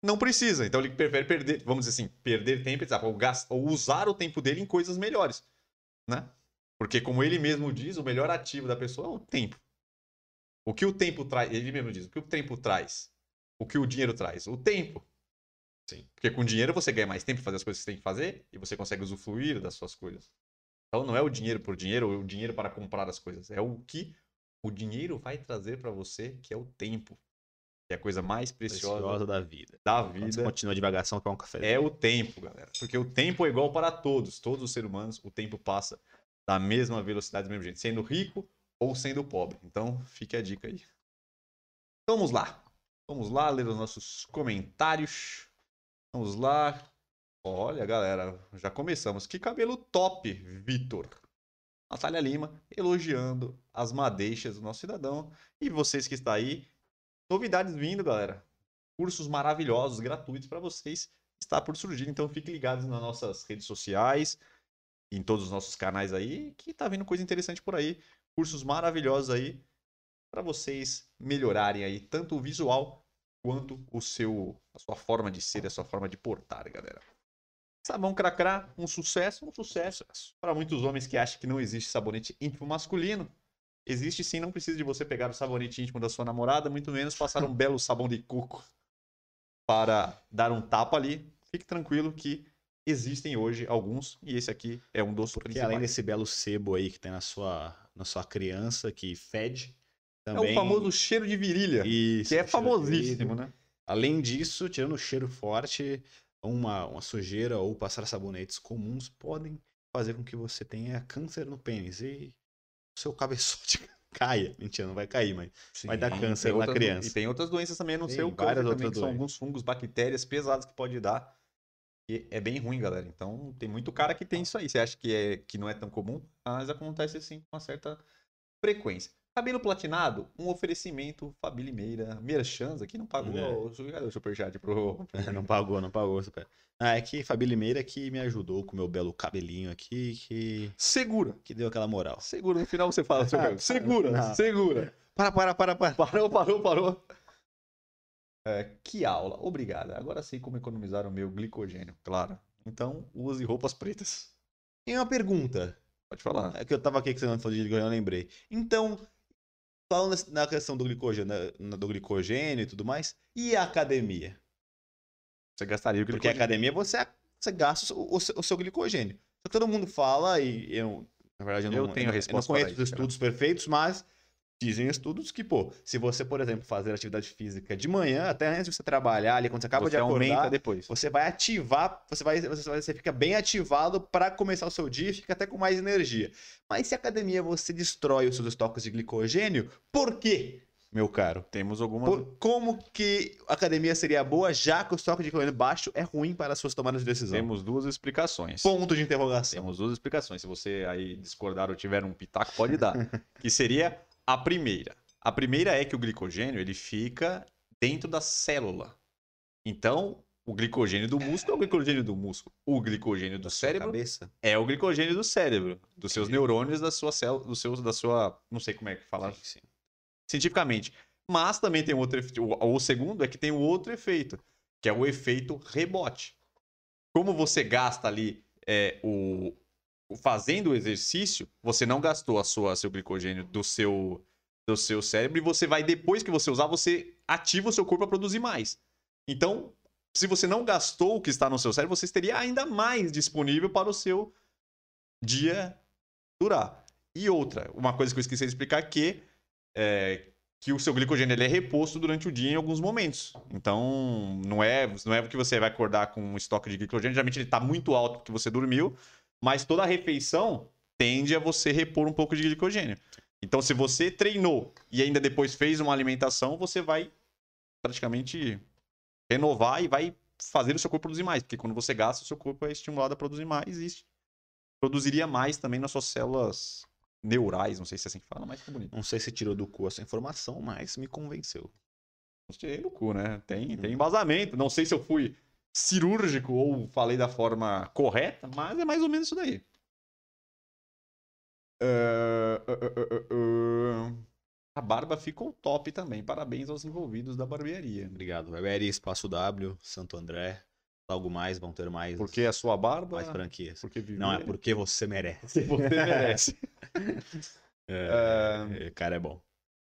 não precisa. Então ele prefere perder, vamos dizer assim, perder tempo, ou, gas- ou usar o tempo dele em coisas melhores, né? Porque como ele mesmo diz, o melhor ativo da pessoa é o tempo. O que o tempo traz, ele mesmo diz, o que o tempo traz? O que o dinheiro traz? O tempo. Sim. Porque com dinheiro você ganha mais tempo para fazer as coisas que você tem que fazer e você consegue usufruir das suas coisas. Então não é o dinheiro por dinheiro, ou o dinheiro para comprar as coisas, é o que o dinheiro vai trazer para você, que é o tempo. Que é a coisa mais preciosa, Preciosa da vida. da Quando você vida continua devagação, quer um café. é o tempo, galera. Porque o tempo é igual para todos. Todos os seres humanos, o tempo passa da mesma velocidade, do mesmo jeito. Sendo rico ou sendo pobre. Então, fique a dica aí. Vamos lá. Vamos lá ler os nossos comentários. Vamos lá. Olha, galera, já começamos. Que cabelo top, Vitor. Natália Lima elogiando as madeixas do nosso cidadão. E vocês que estão aí, novidades vindo, galera. Cursos maravilhosos, gratuitos para vocês está por surgir. Então fiquem ligados nas nossas redes sociais, em todos os nossos canais aí, que tá vindo coisa interessante por aí. Cursos maravilhosos aí para vocês melhorarem aí tanto o visual quanto o seu a sua forma de ser, a sua forma de portar, galera. Sabão Cracrá, um sucesso, um sucesso. Para muitos homens que acham que não existe sabonete íntimo masculino, existe sim, não precisa de você pegar o sabonete íntimo da sua namorada, muito menos passar um belo sabão de coco para dar um tapa ali. Fique tranquilo que existem hoje alguns e esse aqui é um dos Porque principais. além desse belo sebo aí que tem na sua, na sua criança, que fede, é também... o famoso cheiro de virilha, Isso, que é famosíssimo, né? Além disso, tirando o cheiro forte, uma, uma sujeira ou passar sabonetes comuns podem fazer com que você tenha câncer no pênis e o seu cabeçote caia. Mentira, não vai cair, mas Vai dar Sim, câncer na outras- criança. E tem outras doenças também Tem seu várias câncer também, que são alguns fungos, bactérias pesadas que pode dar. E é bem ruim, galera. Então, tem muito cara que tem isso aí. Você acha que, é, que não é tão comum, mas acontece assim com uma certa frequência. Cabelo platinado, um oferecimento Fabi Limeira. Merchans aqui não pagou É. o cadê o superchat pro... não pagou, não pagou. super. Ah, é que Fabi Limeira que me ajudou com o meu belo cabelinho aqui, que, Segura. que deu aquela moral. Segura, no final você fala. seu Ah. Segura, não. segura. Para, para, para, para. Parou, parou, parou. É, que aula. Obrigada. Agora sei como economizar o meu glicogênio. Claro. Então, use roupas pretas. Tem uma pergunta. Pode falar. É que eu tava aqui que você não falou de glicogênio, eu lembrei. Então, falando na questão do glicogênio, do glicogênio e tudo mais, e a academia? Você gastaria o Porque a glicogênio. academia você, você gasta o, o seu- o seu glicogênio. Só que todo mundo fala, e eu, na verdade, eu não, Eu tenho a não- resposta eu não conheço os estudos perfeitos, mas dizem estudos que, pô, se você, por exemplo, fazer atividade física de manhã, até antes de você trabalhar ali, quando você acaba Você de acordar, depois. você vai ativar, você vai, você, vai- você fica bem ativado para começar o seu dia e fica até com mais energia. Mas se a academia você destrói os seus estoques de glicogênio, por quê, meu caro? Temos algumas. Por- como que a academia seria boa, já que o estoque de glicogênio baixo é ruim para as suas tomadas de decisão? Temos duas explicações. Ponto de interrogação. Temos duas explicações. Se você aí discordar ou tiver um pitaco, pode dar. que seria a primeira. A primeira é que o glicogênio ele fica dentro da célula. Então, o glicogênio do músculo é o glicogênio do músculo. O glicogênio do cérebro Cabeça? é o glicogênio do cérebro, dos seus neurônios, da sua célula, dos seus, da sua, não sei como é que fala Sim, sim. cientificamente. Mas também tem outro efeito. O, o segundo é que tem o outro efeito, que é o efeito rebote. Como você gasta ali é, o- fazendo o exercício, você não gastou a sua seu glicogênio do seu do seu cérebro e você vai depois que você usar, você ativa o seu corpo a produzir mais. Então, se você não gastou o que está no seu cérebro, você teria ainda mais disponível para o seu dia durar. E outra, uma coisa que eu esqueci de explicar que é que o seu glicogênio ele é reposto durante o dia em alguns momentos. Então, não é, não é porque você vai acordar com um estoque de glicogênio, geralmente ele está muito alto porque você dormiu, mas toda refeição tende a você repor um pouco de glicogênio. Então, se você treinou e ainda depois fez uma alimentação, você vai praticamente renovar e vai fazer o seu corpo produzir mais, porque quando você gasta, o seu corpo é estimulado a produzir mais e produziria mais também nas suas células neurais, não sei se é assim que fala, mas ficou bonito. Não sei se tirou do cu essa informação, mas me convenceu. Eu tirei do cu, né? Tem, tem embasamento. Não sei se eu fui cirúrgico ou falei da forma correta, mas é mais ou menos isso daí. Ah, ah, ah, ah, ah. A barba ficou top também. Parabéns aos envolvidos da barbearia. Obrigado. Barbearia Espaço W, Santo André. Logo mais vão ter mais, Porque a sua barba. mais franquias. Viver, Não, é porque você merece. você merece. É, é, cara, é bom.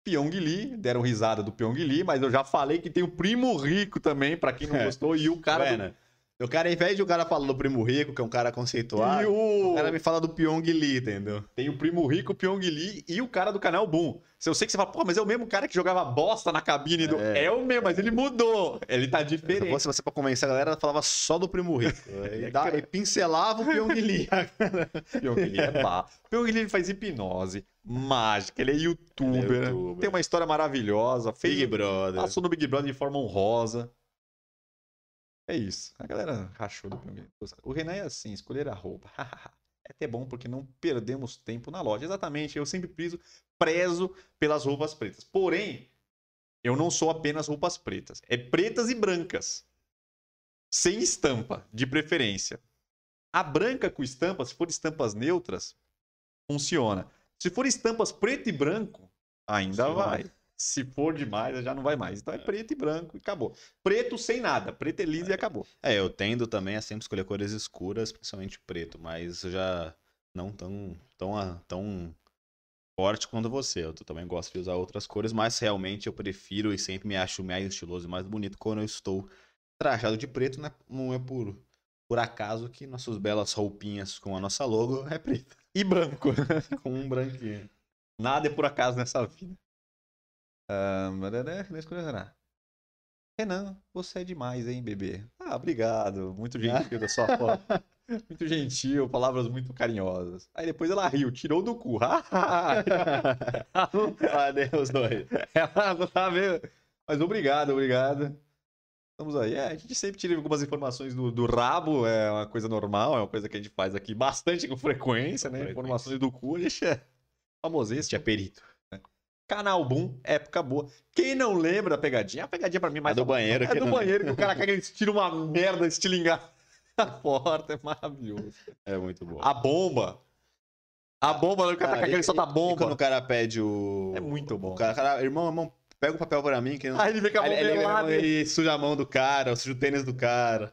Pyong Lee, deram risada do Pyong Lee, mas eu já falei que tem o Primo Rico também, pra quem não É. gostou, e o cara. do- Bueno, O cara, ao invés de o cara falar do Primo Rico, que é um cara conceituado, o o... cara me fala do Pyong Lee, entendeu? Tem o Primo Rico, o Pyong Lee e o cara do canal Boom. Se eu sei que você fala, pô, mas é o mesmo cara que jogava bosta na cabine do. É, É. o mesmo, mas ele mudou. Ele tá Se diferente. fosse você pra convencer a galera, falava só do Primo Rico. E, dá- e pincelava o Pyong Lee. Pyong Lee é pá. Pyong Lee faz hipnose, mágica, ele é youtuber. Ele é youtuber. Tem uma história maravilhosa. Fez, Big Brother. Passou no Big Brother de forma honrosa. É isso. A galera rachou do Pyong Lee. O Renan é assim, escolher a roupa. é até bom porque não perdemos tempo na loja. Exatamente, eu sempre prezo, prezo pelas roupas pretas. Porém, eu não sou apenas roupas pretas. É pretas e brancas. Sem estampa, de preferência. A branca com estampa, se for estampas neutras, funciona. Se for estampas preto e branco, ainda Funciona. vai. Se for demais, já não vai mais. Então é preto e branco e acabou. Preto sem nada. Preto é liso e acabou. É, eu tendo também a sempre escolher cores escuras, principalmente preto, mas eu já não tão, tão, a- tão forte quanto você. Eu também gosto de usar outras cores, mas realmente eu prefiro e sempre me acho mais estiloso e mais bonito quando eu estou trajado de preto, né? não é por, por acaso que nossas belas roupinhas com a nossa logo é preto, E branco. com um branquinho. Nada é por acaso nessa vida. Ah, Renan você é demais, hein, bebê? Ah, obrigado. Muito gentil da sua forma. Muito gentil, palavras muito carinhosas. Aí depois ela riu, tirou do cu. Cadê os dois? ela não tá vendo. Mas obrigado, obrigado. Estamos aí. É, a gente sempre tira algumas informações do, do rabo, é uma coisa normal, é uma coisa que a gente faz aqui bastante com frequência, né? Informações do cu, a gente é famosíssimo. Tinha perito. Canal Boom, época boa. Quem não lembra da pegadinha? A pegadinha pra mim mais A do banheiro É do não- banheiro que o cara caga e tira uma merda estilingada na porta. É maravilhoso. É muito bom. A bomba. A bomba, o cara tá Cara, cagando e e- solta a E quando bomba. o cara pede o. É muito bom. O cara, cara, irmão, irmão, pega o papel pra mim. Que não... Aí ele vem com a mão Aí ele, ele, pelada. ele suja a mão do cara, suja o tênis do cara.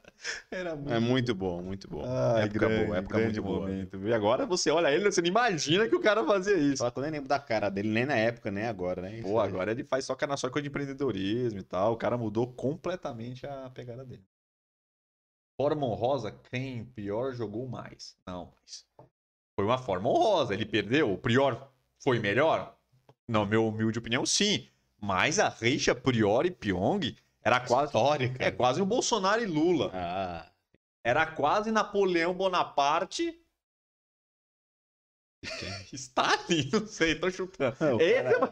Era muito É muito bom, muito bom. Ai, época grande, boa, época grande muito boa. momento. E agora você olha ele, você não imagina que o cara fazia isso. Só que eu nem lembro da cara dele, nem na época, nem agora, né? Pô, agora ele faz só cana só coisa de empreendedorismo e tal. O cara mudou completamente a pegada dele. Forma honrosa, quem pior jogou mais? Não, mas foi uma forma honrosa. Ele perdeu. O Prior foi melhor? Na minha humilde opinião, sim. Mas a rixa Prior e Pyong era quase. É quase o Bolsonaro e Lula. Ah, Era quase Napoleão Bonaparte. Stalin? Não sei, tô chutando. o Essa, é uma,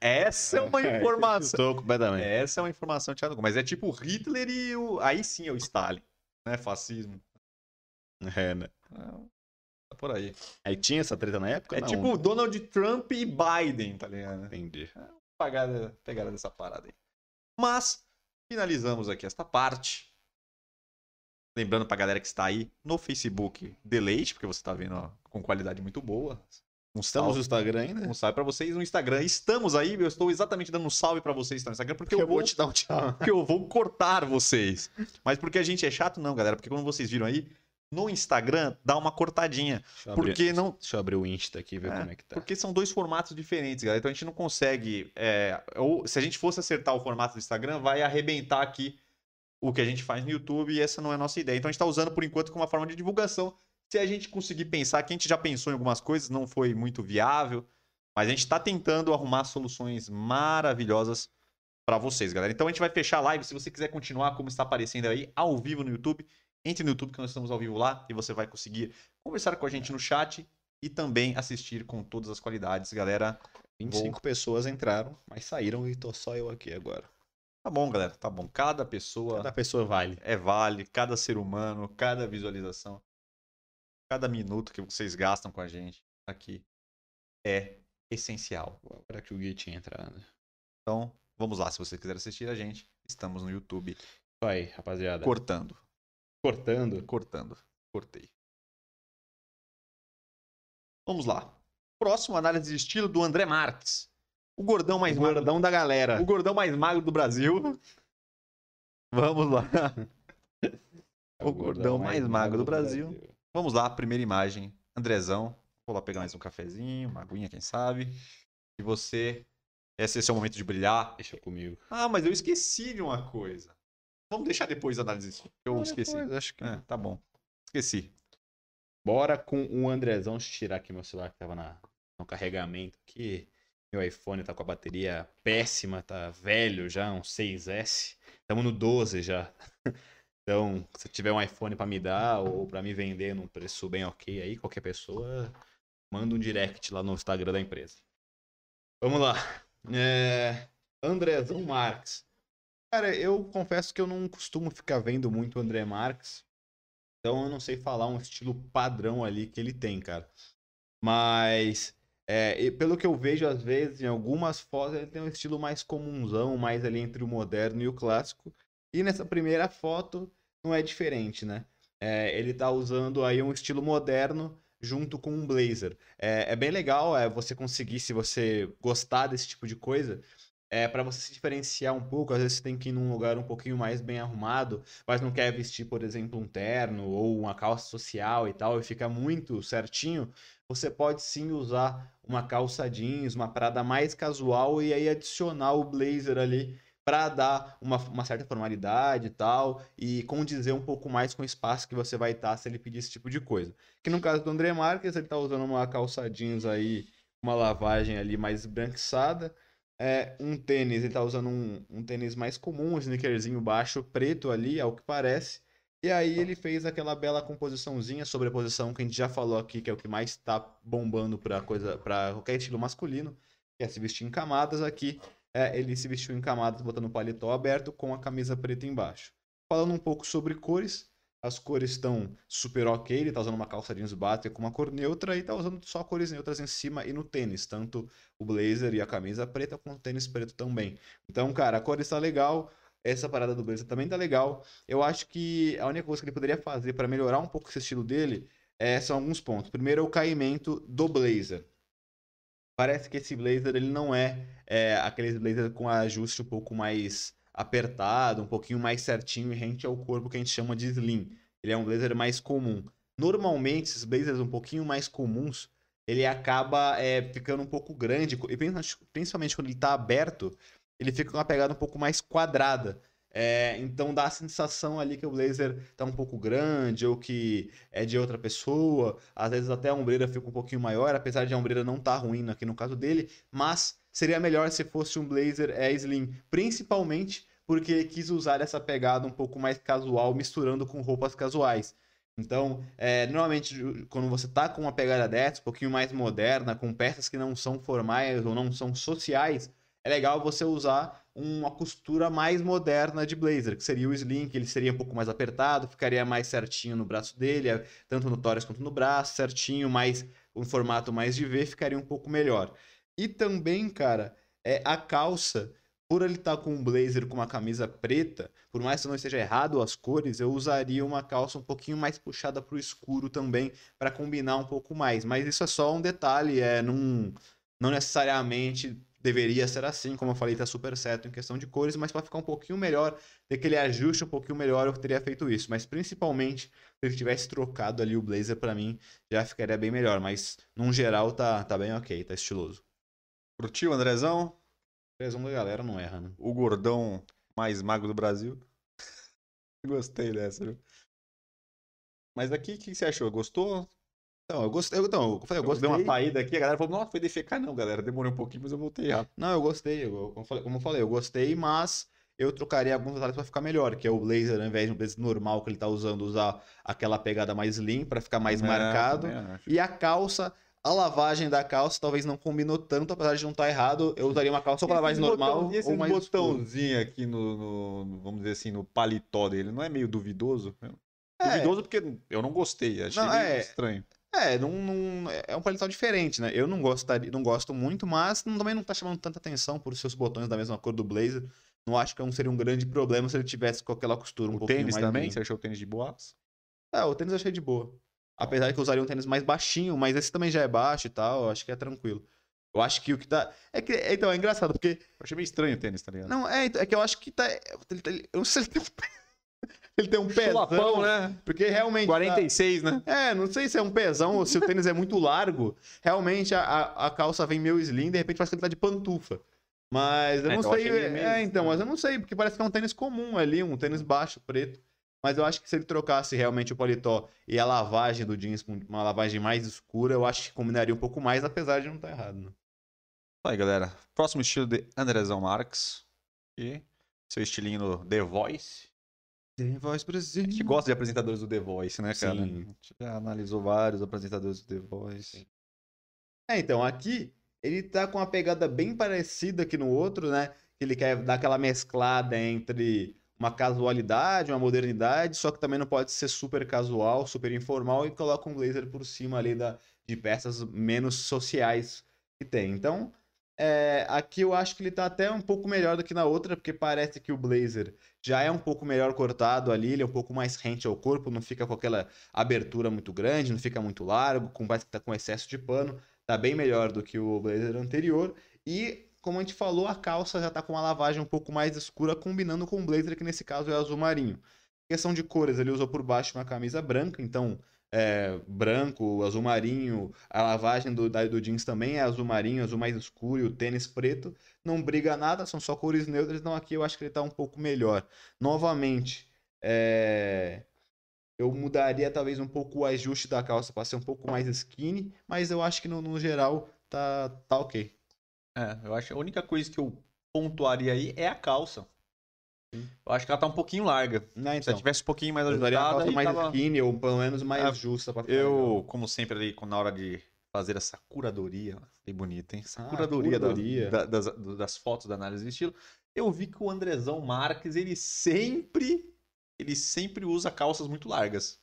essa é uma informação. Estou completamente. Essa é uma informação, Thiago. Mas é tipo Hitler e o. Aí sim é o Stalin. Né? Fascismo. É, né? Tá por aí. Aí tinha essa treta na época? É Não. tipo Donald Trump e Biden, tá ligado? Entendi. Pagada, pegada dessa parada aí. Mas, finalizamos aqui esta parte. Lembrando pra galera que está aí no Facebook, deleite, porque você tá vendo ó, com qualidade muito boa. Um Estamos no salve, Instagram ainda? um salve pra vocês no Instagram. Estamos aí, eu estou exatamente dando um salve pra vocês que estão no Instagram, porque Porque eu vou te dar um tchau. porque eu vou cortar vocês. Mas porque a gente é chato, não, galera. Porque como vocês viram aí, no Instagram dá uma cortadinha. Deixa eu abrir, Porque não. deixa eu abrir o Insta aqui e ver É, como é que tá. Porque são dois formatos diferentes, galera. Então a gente não consegue. é, ou se a gente fosse acertar o formato do Instagram, vai arrebentar aqui o que a gente faz no YouTube e essa não é a nossa ideia. Então a gente está usando por enquanto como uma forma de divulgação. Se a gente conseguir pensar, que a gente já pensou em algumas coisas, não foi muito viável, mas a gente está tentando arrumar soluções maravilhosas para vocês, galera. Então a gente vai fechar a live. Se você quiser continuar como está aparecendo aí ao vivo no YouTube, entre no YouTube que nós estamos ao vivo lá e você vai conseguir conversar com a gente no chat e também assistir com todas as qualidades, galera. 25 pessoas entraram, mas saíram e tô só eu aqui agora. Tá bom, galera, tá bom. Cada pessoa Cada pessoa vale. é vale, cada ser humano, cada visualização, cada minuto que vocês gastam com a gente aqui é essencial. Agora que o Gui tinha entrado. Então, vamos lá, se você quiser assistir a gente, estamos no YouTube aí, rapaziada. cortando, Cortando. cortando, cortei. Vamos lá. Próximo análise de estilo do André Marques. O gordão mais O magro gordão da galera. O gordão mais magro do Brasil. Vamos lá. É o gordão mais magro do Brasil. Vamos lá, primeira imagem. Andrezão. Vou lá pegar mais um cafezinho, uma aguinha, quem sabe. E você. Esse é o seu momento de brilhar. Deixa comigo. Ah, mas eu esqueci de uma coisa. Vamos deixar depois a análise disso. Eu esqueci. depois, acho que... É, tá bom. Esqueci. Bora com o Andrezão. Deixa eu tirar aqui meu celular que tava na, no carregamento aqui. Meu iPhone tá com a bateria péssima, tá velho já, um 6S. Estamos no 12 já. Então, se tiver um iPhone pra me dar ou pra me vender num preço bem ok aí, qualquer pessoa, manda um direct lá no Instagram da empresa. Vamos lá. É... Andrezão Marques. Cara, eu confesso que eu não costumo ficar vendo muito o André Marques. Então eu não sei falar um estilo padrão ali que ele tem, cara. Mas é, pelo que eu vejo, às vezes, em algumas fotos, ele tem um estilo mais comunzão, mais ali entre o moderno e o clássico. E nessa primeira foto não é diferente, né? É, ele tá usando aí um estilo moderno junto com um blazer. É, é bem legal é, você conseguir, se você gostar desse tipo de coisa, é, para você se diferenciar um pouco, às vezes você tem que ir num lugar um pouquinho mais bem arrumado, mas não quer vestir, por exemplo, um terno ou uma calça social e tal, e fica muito certinho, você pode sim usar uma calça jeans, uma parada mais casual e aí adicionar o blazer ali para dar uma, uma certa formalidade e tal, e condizer um pouco mais com o espaço que você vai estar se ele pedir esse tipo de coisa. Que no caso do André Marques, ele tá usando uma calça jeans aí, uma lavagem ali mais branquiçada, é, um tênis, ele tá usando um, um tênis mais comum, um sneakerzinho baixo, preto ali, ao que parece. E aí ele fez aquela bela composiçãozinha, sobreposição que a gente já falou aqui, que é o que mais tá bombando pra coisa, para qualquer estilo masculino, que é se vestir em camadas aqui. É, ele se vestiu em camadas, botando o paletó aberto com a camisa preta embaixo. Falando um pouco sobre cores, as cores estão super ok, ele tá usando uma calça jeans bata com uma cor neutra e tá usando só cores neutras em cima e no tênis, tanto o blazer e a camisa preta com o tênis preto também. Então, cara, a cor está legal, essa parada do blazer também tá legal. Eu acho que a única coisa que ele poderia fazer para melhorar um pouco esse estilo dele é, são alguns pontos. Primeiro é o caimento do blazer. Parece que esse blazer ele não é, é aqueles blazer com ajuste um pouco mais apertado, um pouquinho mais certinho e rente ao corpo que a gente chama de slim. Ele é um blazer mais comum. Normalmente, esses blazers um pouquinho mais comuns, ele acaba é, ficando um pouco grande, e principalmente quando ele está aberto, ele fica com uma pegada um pouco mais quadrada. É, então dá a sensação ali que o blazer tá um pouco grande ou que é de outra pessoa. Às vezes até a ombreira fica um pouquinho maior, apesar de a ombreira não estar tá ruim aqui no caso dele, mas seria melhor se fosse um blazer é, slim, principalmente porque ele quis usar essa pegada um pouco mais casual, misturando com roupas casuais. Então, é, normalmente, quando você tá com uma pegada dessa, um pouquinho mais moderna, com peças que não são formais ou não são sociais, é legal você usar uma costura mais moderna de blazer, que seria o slim, que ele seria um pouco mais apertado, ficaria mais certinho no braço dele, tanto no tórax quanto no braço, certinho, mais um formato mais de V, ficaria um pouco melhor. E também, cara, é, a calça por ele estar com um blazer com uma camisa preta, por mais que não esteja errado as cores, eu usaria uma calça um pouquinho mais puxada pro escuro também, para combinar um pouco mais. Mas isso é só um detalhe, é não, não necessariamente deveria ser assim, como eu falei, tá super certo em questão de cores, mas para ficar um pouquinho melhor, ter aquele ajuste um pouquinho melhor, eu teria feito isso. Mas principalmente, se ele tivesse trocado ali o blazer para mim, já ficaria bem melhor. Mas, num geral, tá, tá bem ok, tá estiloso. Curtiu, Andrezão? Andrezão da galera não erra, né? O gordão mais magro do Brasil. Gostei dessa, viu? Mas aqui, o que você achou? Gostou? Então, eu gostei. Então, eu, falei, eu gostei. Deu uma saída aqui, a galera falou, nossa, foi defecar. Não, galera, demorou um pouquinho, mas eu voltei rápido. Não, eu gostei. Eu, como, eu falei, como eu falei, eu gostei, mas eu trocaria alguns detalhes para ficar melhor, que é o blazer, ao invés de um blazer normal que ele tá usando, usar aquela pegada mais lean para ficar mais É, marcado. E a calça, a lavagem da calça talvez não combinou tanto, apesar de não estar errado, eu usaria uma calça só com lavagem normal e ou mais escuro. botãozinho aqui no, no- vamos dizer assim, no paletó dele, não é meio duvidoso? É. Duvidoso porque eu não gostei, achei Não, é. estranho. É, não, não- é um paletó diferente, né? Eu não gostaria, não gosto muito, mas não- também não tá chamando tanta atenção por seus botões da mesma cor do blazer. Não acho que não seria um grande problema se ele tivesse com aquela costura um o pouquinho tênis mais também? lean. Você achou o tênis de boas? É, o tênis eu achei de boa. Apesar de que eu usaria um tênis mais baixinho, mas esse também já é baixo e tal, eu acho que é tranquilo. Eu acho que o que tá. É que, então, é engraçado, porque. Eu achei meio estranho o tênis, tá ligado? Não, é, é que eu acho que tá. tá- Eu não sei se ele tem um. ele tem um pezão. Sulapão, né? Porque realmente. tá- 46, né? É, não sei se é um pezão ou se o tênis é muito largo. Realmente a, a, a calça vem meio slim, de repente parece que ele tá de pantufa. Mas eu É, não então sei. meio- É, então, mas eu não sei, porque parece que é um tênis comum ali, um tênis baixo, preto. Mas eu acho que se ele trocasse realmente o paletó e a lavagem do jeans com uma lavagem mais escura, eu acho que combinaria um pouco mais, apesar de não estar errado. Né? Aí, galera. Próximo estilo de Andrezão Marques. E seu estilinho no The Voice. Tem voz A gente gosta de apresentadores do The Voice, né, cara? Sim. A gente já analisou vários apresentadores do The Voice. É, então, aqui ele tá com uma pegada bem parecida aqui no outro, né? Que ele quer dar aquela mesclada entre uma casualidade, uma modernidade, só que também não pode ser super casual, super informal e coloca um blazer por cima ali da, de peças menos sociais que tem. Então, é, aqui eu acho que ele tá até um pouco melhor do que na outra, porque parece que o blazer já é um pouco melhor cortado ali, ele é um pouco mais rente ao corpo, não fica com aquela abertura muito grande, não fica muito largo, com, parece que tá com excesso de pano tá bem melhor do que o blazer anterior. E, como a gente falou, a calça já tá com uma lavagem um pouco mais escura, combinando com o blazer, que nesse caso é azul marinho. Questão de cores, ele usou por baixo uma camisa branca, então é, branco, azul marinho, a lavagem do, do jeans também é azul marinho, azul mais escuro e o tênis preto. Não briga nada, são só cores neutras, então aqui eu acho que ele tá um pouco melhor. Novamente, é, eu mudaria talvez um pouco o ajuste da calça para ser um pouco mais skinny, mas eu acho que no, no geral tá, tá ok. É, eu acho a única coisa que eu pontuaria aí é a calça. Eu acho que ela tá um pouquinho larga. Né, Se então, ela tivesse um pouquinho mais ajustada, calça aí mais tava... skinny ou pelo menos mais Ah, justa para ficar legal. Eu, como sempre, ali, na hora de fazer essa curadoria, que bonita, hein? Essa Ah, curadoria, da- curadoria. da- das, do- das fotos da análise de estilo, eu vi que o Andrezão Marques, ele sempre, ele sempre usa calças muito largas.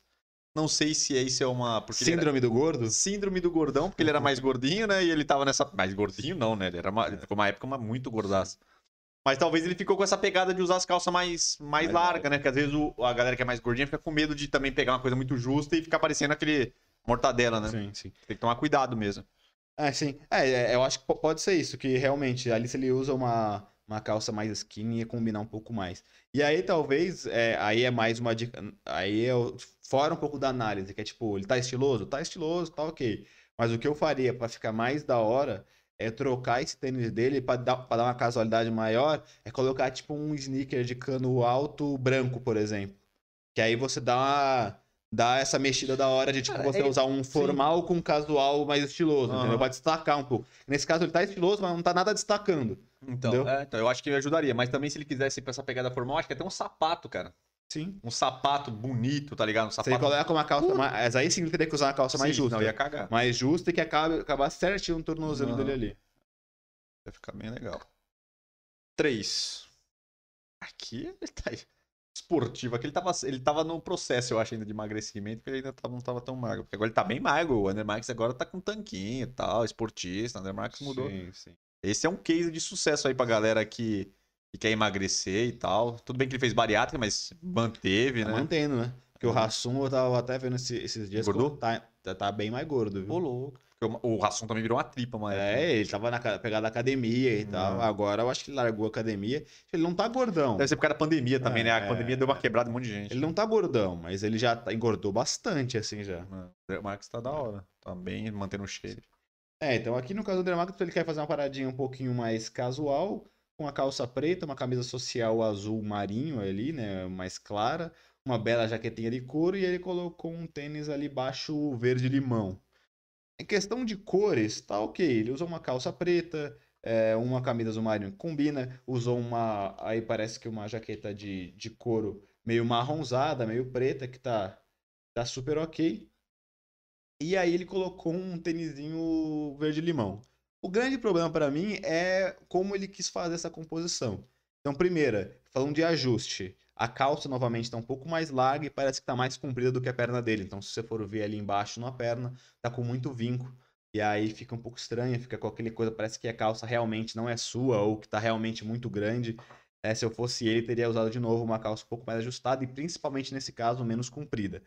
Não sei se isso é uma... Porque ele era- Síndrome do gordo? Síndrome do gordão, porque ele era mais gordinho, né? E ele tava nessa. Mais gordinho não, né? Ele, era uma... ele ficou uma época uma- muito gordaço. Mas talvez ele ficou com essa pegada de usar as calças mais, mais, Mais largas, né? Porque às vezes o- a galera que é mais gordinha fica com medo de também pegar uma coisa muito justa e ficar parecendo aquele mortadela, né? Sim, sim. Tem que tomar cuidado mesmo. É, sim. É, é, eu acho que po- pode ser isso, que realmente ali se ele usa uma, uma calça mais skinny ia combinar um pouco mais. E aí talvez, é, aí é mais uma dica, aí é fora um pouco da análise, que é tipo, ele tá estiloso? Tá estiloso, tá ok. Mas o que eu faria pra ficar mais da hora é trocar esse tênis dele pra dar, pra dar uma casualidade maior, é colocar tipo um sneaker de cano alto branco, por exemplo. Que aí você dá uma, dá essa mexida da hora de tipo Cara, você usar um formal com um casual mais estiloso, Aham. entendeu? Pra destacar um pouco. Nesse caso ele tá estiloso, mas não tá nada destacando. Então, é, então, eu acho que ajudaria. Mas também se ele quisesse ir pra essa pegada formal, acho que até um sapato, cara. Sim. Um sapato bonito, tá ligado? Um Você sapato. coloca uma calça mais. Aí sim ele teria que usar uma calça mais Sim, justa. Não, ia cagar. Mais justa e que acabe, acabar certinho no tornozelo dele ali. Vai ficar bem legal. 3. Aqui ele tá esportivo. Aqui ele tava, ele tava no processo, eu acho, ainda de emagrecimento, porque ele ainda tava- não tava tão magro. Porque agora ele tá bem magro. O Undermax agora tá com tanquinho e tal, esportista. O Undermax mudou. Sim, sim. Esse é um case de sucesso aí pra galera que e quer emagrecer e tal. Tudo bem que ele fez bariátrica, mas manteve, Tá né? mantendo, né? Porque o Rassum, eu tava até vendo esse- esses dias. Como Tá, tá, tá bem mais gordo, viu? Ô, louco. Porque o, Rassum também virou uma tripa, mas. É, ele tava na pegada da academia e tal. Hum. Agora eu acho que ele largou a academia. Ele não tá gordão. Deve ser por causa da pandemia também, É, né? A é. pandemia deu uma quebrada em um monte de gente. Ele não tá gordão, mas ele já tá- engordou bastante, assim, já. O Marcos tá da hora. Tá bem mantendo o cheiro. É, então aqui no caso do Dermacto, ele quer fazer uma paradinha um pouquinho mais casual, com a calça preta, uma camisa social azul marinho ali, né, mais clara, uma bela jaquetinha de couro e ele colocou um tênis ali baixo verde limão. Em questão de cores, tá ok, ele usou uma calça preta, é, uma camisa azul marinho combina, usou uma, aí parece que uma jaqueta de, de couro meio marronzada, meio preta, que tá, tá super ok. E aí ele colocou um tênisinho verde limão. O grande problema para mim é como ele quis fazer essa composição. Então, primeira, falando de ajuste, a calça novamente está um pouco mais larga e parece que está mais comprida do que a perna dele. Então, se você for ver ali embaixo na perna, tá com muito vinco. E aí fica um pouco estranho, fica com aquele coisa, parece que a calça realmente não é sua ou que tá realmente muito grande. É, se eu fosse ele, teria usado de novo uma calça um pouco mais ajustada e principalmente nesse caso menos comprida.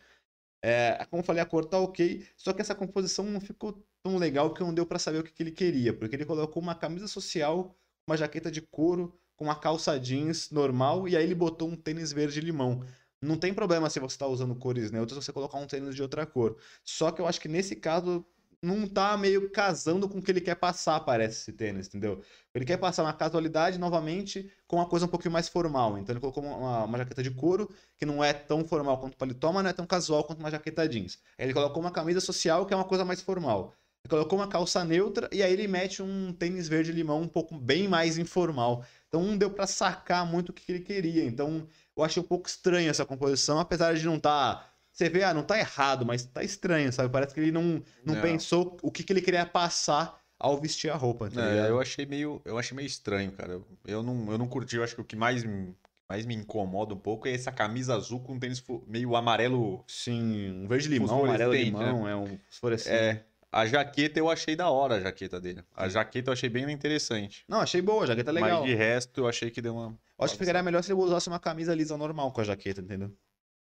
É, como eu falei, a cor tá ok, só que essa composição não ficou tão legal que não deu pra saber o que, que ele queria, porque ele colocou uma camisa social, uma jaqueta de couro, com uma calça jeans normal e aí ele botou um tênis verde limão. Não tem problema se você tá usando cores neutras você colocar um tênis de outra cor. Só que eu acho que nesse caso não tá meio casando com o que ele quer passar, parece esse tênis, entendeu? Ele quer passar uma casualidade novamente com uma coisa um pouquinho mais formal. Então ele colocou uma, uma jaqueta de couro que não é tão formal quanto o paletó, mas não é tão casual quanto uma jaqueta jeans. Aí ele colocou uma camisa social que é uma coisa mais formal. Ele colocou uma calça neutra e aí ele mete um tênis verde limão um pouco bem mais informal. Então não deu pra sacar muito o que ele queria. Então eu achei um pouco estranho essa composição, apesar de não estar você vê, ah, não tá errado, mas tá estranho, sabe? Parece que ele não, não, Não. pensou o que, que ele queria passar ao vestir a roupa, tá É, eu achei meio, eu achei meio estranho, cara. Eu, não, eu não curti. Eu acho que o que mais, me- mais me incomoda um pouco é essa camisa azul com tênis fu- meio amarelo. Sim, um verde limão, amarelo limão, é um fosforescente. É, a jaqueta eu achei da hora, a jaqueta dele. A jaqueta eu achei bem interessante. Não, achei boa, a jaqueta é legal. Mas de resto eu achei que deu uma. Eu Acho que ficaria melhor se ele usasse uma camisa lisa normal com a jaqueta, entendeu?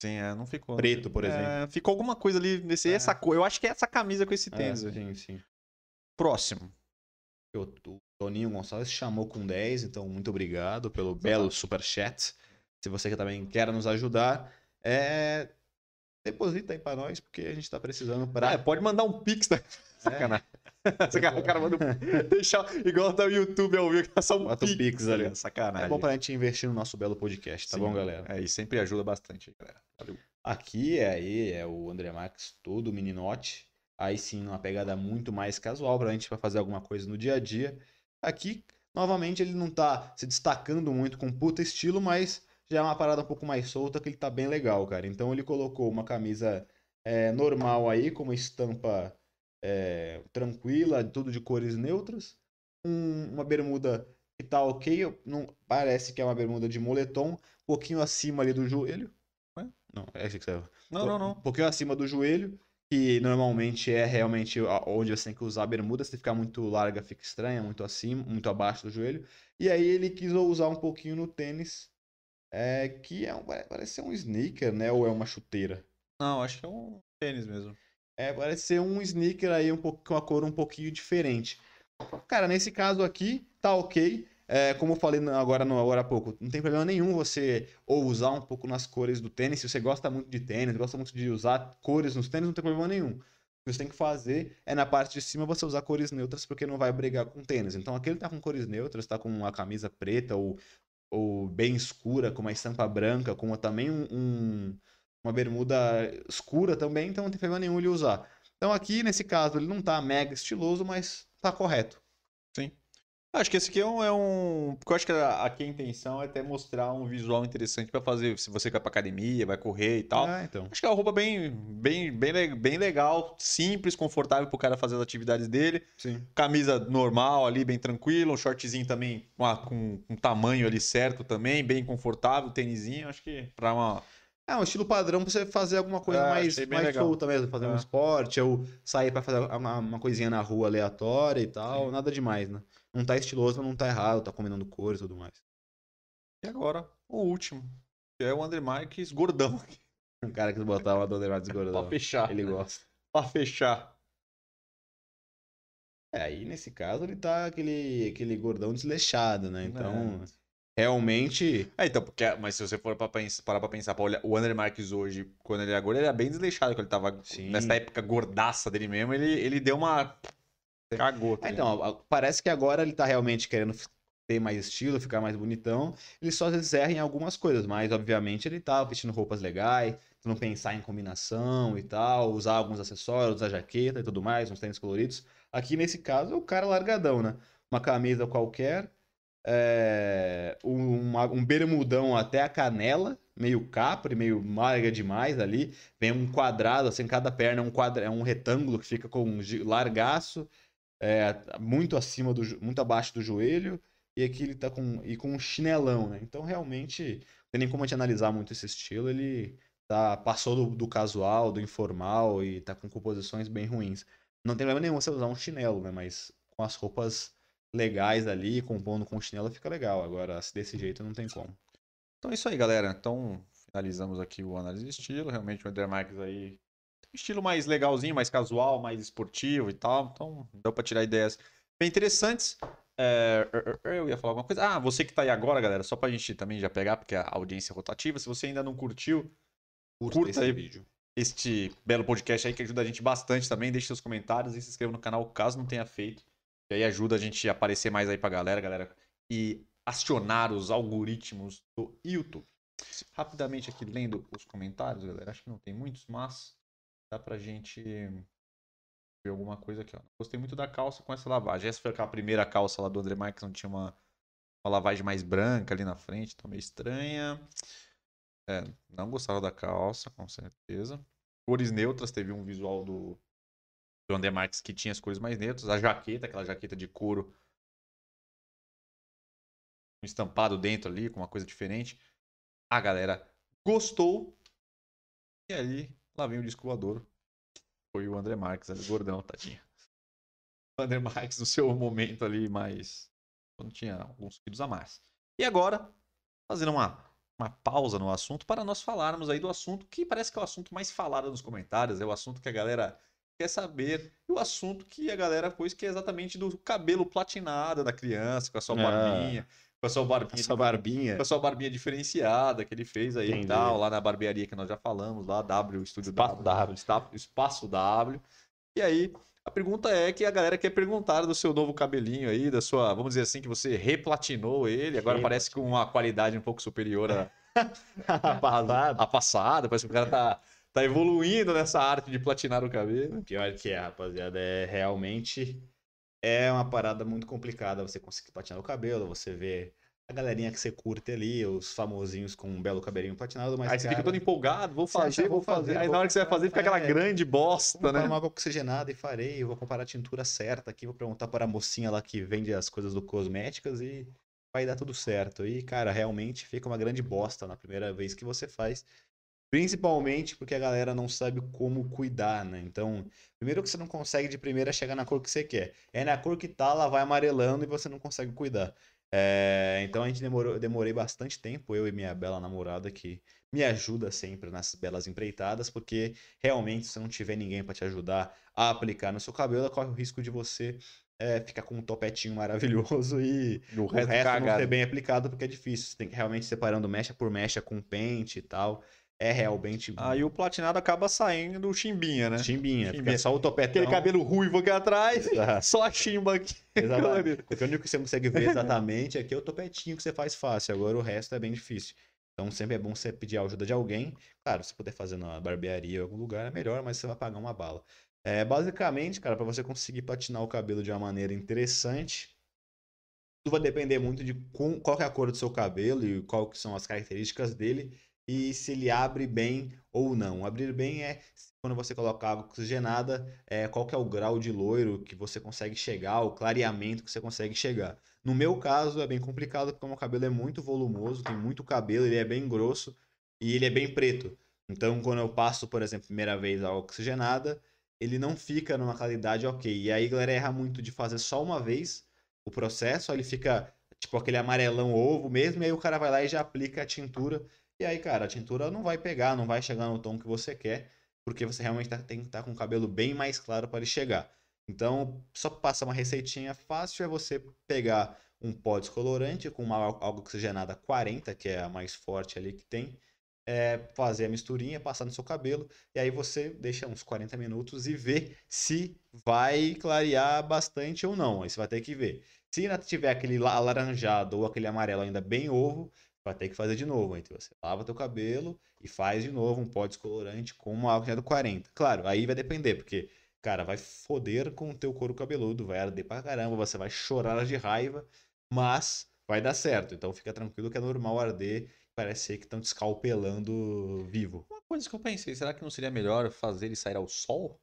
Sim, é, não ficou. Preto, por exemplo. É, ficou alguma coisa ali nesse É. essa cor. Eu acho que é essa camisa com esse tênis. É, sim, sim. Próximo. O, o Toninho Gonçalves chamou com 10, então muito obrigado pelo belo superchat. Se você também quer nos ajudar, é... deposita aí pra nós, porque a gente tá precisando pra... É, pode mandar um pix, tá? Sacanagem. O cara manda um... Deixar igual tá o YouTube ao vivo, que só um Bota pix, pix ali. ali. Sacanagem. É bom pra gente investir no nosso belo podcast, tá Sim, bom, galera? É, e sempre ajuda bastante, galera. Valeu. Aqui é aí, é o André Max, todo meninote. Aí sim, uma pegada muito mais casual pra gente pra fazer alguma coisa no dia a dia. Aqui, novamente, ele não tá se destacando muito com puta estilo, mas já é uma parada um pouco mais solta que ele tá bem legal, cara. Então ele colocou uma camisa é, normal aí, com uma estampa é, tranquila, tudo de cores neutras. Um- uma bermuda que tá ok, não, parece que é uma bermuda de moletom, um pouquinho acima ali do joelho. Ué? Não, é esse que você Não, não, um não. pouquinho acima do joelho, que normalmente é realmente onde você tem que usar a bermuda, se ficar muito larga fica estranha, muito acima, muito abaixo do joelho. E aí ele quis usar um pouquinho no tênis, é, que é um, parece ser um sneaker, né? Ou é uma chuteira? Não, acho que é um tênis mesmo. É, parece ser um sneaker aí um pouco, com a cor um pouquinho diferente. Cara, nesse caso aqui, tá ok. É, como eu falei agora, no, agora há pouco, não tem problema nenhum você usar um pouco nas cores do tênis. Se você gosta muito de tênis, gosta muito de usar cores nos tênis, não tem problema nenhum. O que você tem que fazer é na parte de cima você usar cores neutras, porque não vai brigar com tênis. Então aqui ele tá com cores neutras, tá com uma camisa preta ou, ou bem escura, com uma estampa branca, com também um, um- uma bermuda escura também, então não tem problema nenhum ele usar. Então aqui, nesse caso, ele não tá mega estiloso, mas tá correto. Acho que esse aqui é um, é um- Porque eu acho que a- aqui a intenção é até mostrar um visual interessante pra fazer. Se você vai pra academia, vai correr e tal. Ah, então. Acho que é uma roupa bem, bem, bem, bem legal, simples, confortável pro cara fazer as atividades dele. Sim. Camisa normal ali, bem tranquilo. Um shortzinho também com, a- com um tamanho ali certo também, bem confortável. Tênisinho, acho que pra uma. É um estilo padrão pra você fazer alguma coisa É, mais, mais legal. solta mesmo, fazer um É. esporte, ou sair pra fazer uma, uma coisinha na rua aleatória e tal, Sim. nada demais, né? Não tá estiloso, mas não tá errado, tá combinando cores e tudo mais. E agora, o último, que é o André Marques gordão. Um cara que botar uma Dona Marques Pra gordão. fechar. Ele gosta. Pra fechar. É, aí nesse caso ele tá aquele, aquele gordão desleixado, né? Então, É. realmente. É, então, porque, mas se você for pra pensar, parar pra pensar, pra olhar, o André Marques hoje, quando ele era gordo, ele era bem desleixado, quando ele tava Sim. nessa época gordaça dele mesmo, ele, ele deu uma. Cagou. É, então, parece que agora ele tá realmente querendo ter mais estilo, ficar mais bonitão. Ele só erra em algumas coisas, mas obviamente ele tá vestindo roupas legais, não pensar em combinação e tal, usar alguns acessórios, usar jaqueta e tudo mais, uns tênis coloridos. Aqui nesse caso é o cara largadão, né? Uma camisa qualquer, é, um, bermudão até a canela, meio capri, meio larga demais ali. Vem um quadrado, assim, cada perna é um, quadra, é um retângulo que fica com um largaço é, muito acima do, muito abaixo do joelho, e aqui ele tá com, e com um chinelão, né? Então realmente, não tem nem como a gente analisar muito esse estilo, ele tá, passou do, do casual, do informal e tá com composições bem ruins. Não tem problema nenhum você usar um chinelo, né? Mas com as roupas legais ali, compondo com chinelo, fica legal. Agora, se desse jeito, não tem como. Então é isso aí, galera. Então, finalizamos aqui o análise de estilo. Realmente o André Marques aí tem um estilo mais legalzinho, mais casual, mais esportivo e tal. Então, deu pra tirar ideias bem interessantes. É, eu ia falar alguma coisa. Ah, você que tá aí agora, galera, só pra gente também já pegar, porque a audiência é rotativa. Se você ainda não curtiu Curta esse aí. vídeo. este belo podcast aí, que ajuda a gente bastante também, deixe seus comentários e se inscreva no canal caso não tenha feito. E aí ajuda a gente a aparecer mais aí pra galera, galera. E acionar os algoritmos do YouTube. Rapidamente aqui lendo os comentários, galera. Acho que não tem muitos, mas dá pra gente ver alguma coisa aqui, ó. Gostei muito da calça com essa lavagem. Essa foi aquela primeira calça lá do André Marques, não tinha uma, uma lavagem mais branca ali na frente, então meio estranha. É, não gostava da calça, com certeza. Cores neutras, teve um visual do, André Marques que tinha as cores mais neutras. A jaqueta, aquela jaqueta de couro. Um estampado dentro ali, com uma coisa diferente. A galera gostou. E aí, lá vem o disco voador. Foi o André Marques, ali, gordão, tadinho. O André Marques no seu momento ali, mais. Quando tinha alguns quilos a mais. E agora, fazendo uma, uma pausa no assunto para nós falarmos aí do assunto que parece que é o assunto mais falado nos comentários, é o assunto que a galera quer saber, e o assunto que a galera pôs que é exatamente do cabelo platinado da criança, com a sua Ah. barbinha, com a sua barbinha, Essa barbinha. com a sua barbinha diferenciada que ele fez aí e Entendi. tal, lá na barbearia que nós já falamos, lá W, Estúdio Espaço W, Esta- Espaço W. E aí, a pergunta é que a galera quer perguntar do seu novo cabelinho aí, da sua, vamos dizer assim, que você replatinou ele, agora parece com uma qualidade um pouco superior à, Passado. à passada, parece que o cara tá, tá evoluindo nessa arte de platinar o cabelo. Pior que é, rapaziada, é realmente é uma parada muito complicada você conseguir platinar o cabelo, você vê a galerinha que você curte ali, os famosinhos com um belo cabelinho platinado, mas aí você cara, fica todo empolgado, vou Você acha, fazer, vou vou fazer, fazer. Aí vou na hora que você vai fazer, fica aquela É. grande bosta, Vou né? comprar uma água oxigenada e farei, vou comparar a tintura certa aqui, vou perguntar para a mocinha lá que vende as coisas do cosméticas e vai dar tudo certo. E, cara, realmente fica uma grande bosta na primeira vez que você faz. Principalmente porque a galera não sabe como cuidar, né? Então, primeiro que você não consegue de primeira chegar na cor que você quer. É na cor que tá, ela vai amarelando e você não consegue cuidar. É, então a gente demorou, demorei bastante tempo, eu e minha bela namorada, que me ajuda sempre nessas belas empreitadas, porque realmente, se não tiver ninguém para te ajudar a aplicar no seu cabelo, corre o risco de você é, ficar com um topetinho maravilhoso e O o resto, resto não ser bem aplicado, porque é difícil. Você tem que realmente separando mecha por mecha com pente e tal. É realmente Aí o platinado acaba saindo do chimbinha, né? chimbinha, Chimbinha. fica só o topetão. Aquele cabelo ruivo aqui atrás, Exato. só a chimba aqui. Exatamente. O único que você consegue ver exatamente aqui é o topetinho que você faz fácil. Agora o resto é bem difícil. Então sempre é bom você pedir a ajuda de alguém. Claro, se puder fazer na barbearia em algum lugar é melhor, mas você vai pagar uma bala. É, basicamente, cara, para você conseguir platinar o cabelo de uma maneira interessante, tudo vai depender muito de com- qual é a cor do seu cabelo e qual que são as características dele e se ele abre bem ou não. Abrir bem é quando você coloca água oxigenada, é, qual que é o grau de loiro que você consegue chegar, o clareamento que você consegue chegar. No meu caso é bem complicado porque o meu cabelo é muito volumoso, tem muito cabelo, ele é bem grosso e ele é bem preto. Então quando eu passo, por exemplo, primeira vez a oxigenada, ele não fica numa qualidade ok. E aí galera erra muito de fazer só uma vez o processo, ele fica tipo aquele amarelão ovo mesmo, e aí o cara vai lá e já aplica a tintura. E aí, cara, a tintura não vai pegar, não vai chegar no tom que você quer, porque você realmente tá, tem que estar tá com o cabelo bem mais claro para ele chegar. Então, só passar uma receitinha fácil é você pegar um pó descolorante com uma água oxigenada 40, que é a mais forte ali que tem, é, fazer a misturinha, passar no seu cabelo, e aí você deixa uns 40 minutos e vê se vai clarear bastante ou não. Aí você vai ter que ver. Se ainda tiver aquele alaranjado ou aquele amarelo ainda bem ovo, vai ter que fazer de novo. Então você lava teu cabelo e faz de novo um pó descolorante com uma água do 40. Claro, aí vai depender, porque, cara, vai foder com o teu couro cabeludo, vai arder pra caramba, você vai chorar de raiva, mas vai dar certo. Então fica tranquilo que é normal arder parece ser que estão descalpelando vivo. Uma coisa que eu pensei, será que não seria melhor fazer ele sair ao sol?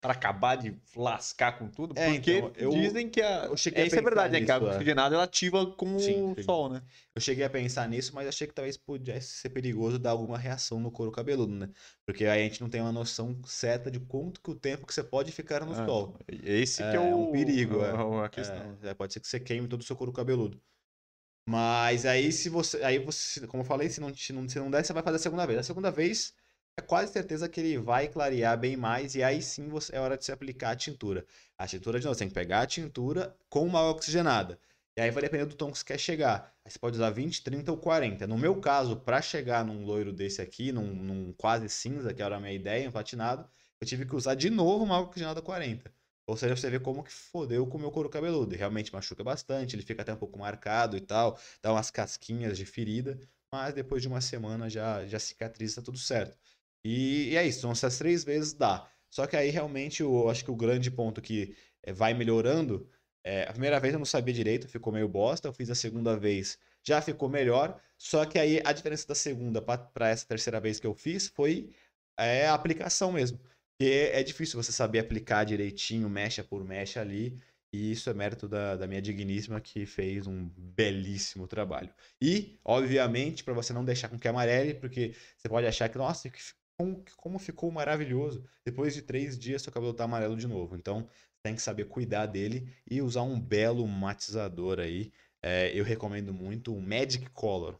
Para acabar de lascar com tudo? É, Porque então, eu, dizem que a. Eu cheguei é, isso é verdade, nisso, né? Que a água é. oxigenada ela ativa com sim, o sol, né? Eu cheguei a pensar nisso, mas achei que talvez pudesse ser perigoso dar alguma reação no couro cabeludo, né? Porque aí a gente não tem uma noção certa de quanto que o tempo que você pode ficar no ah, sol. Esse é, que é, o, um perigo, é. é. A questão. É, pode ser que você queime todo o seu couro cabeludo. Mas aí, se você. Aí você, como eu falei, se não, se não, se não der, você vai fazer a segunda vez. A segunda vez é quase certeza que ele vai clarear bem mais. E aí sim você, é hora de se aplicar a tintura. A tintura, de novo, você tem que pegar a tintura com uma oxigenada. E aí vai depender do tom que você quer chegar. Aí você pode usar 20, 30 ou 40. No meu caso, para chegar num loiro desse aqui, num, num quase cinza, que era a minha ideia, um platinado, eu tive que usar de novo uma oxigenada 40. Ou seja, você vê como que fodeu com o meu couro cabeludo. Realmente machuca bastante, ele fica até um pouco marcado e tal, dá umas casquinhas de ferida, mas depois de uma semana já, já cicatriza, tá tudo certo. E, e é isso, então essas três vezes dá. Só que aí realmente eu acho que o grande ponto que eh, vai melhorando. É, a primeira vez eu não sabia direito, ficou meio bosta. Eu fiz a segunda vez, já ficou melhor. Só que aí a diferença da segunda para essa terceira vez que eu fiz foi é, a aplicação mesmo. Porque é difícil você saber aplicar direitinho, mecha por mecha ali. E isso é mérito da, da minha digníssima que fez um belíssimo trabalho. E, obviamente, para você não deixar com que amarele, porque você pode achar que, nossa, que, como, como ficou maravilhoso. Depois de três dias, seu cabelo tá amarelo de novo. Então, tem que saber cuidar dele e usar um belo matizador aí. É, eu recomendo muito o Magic Color.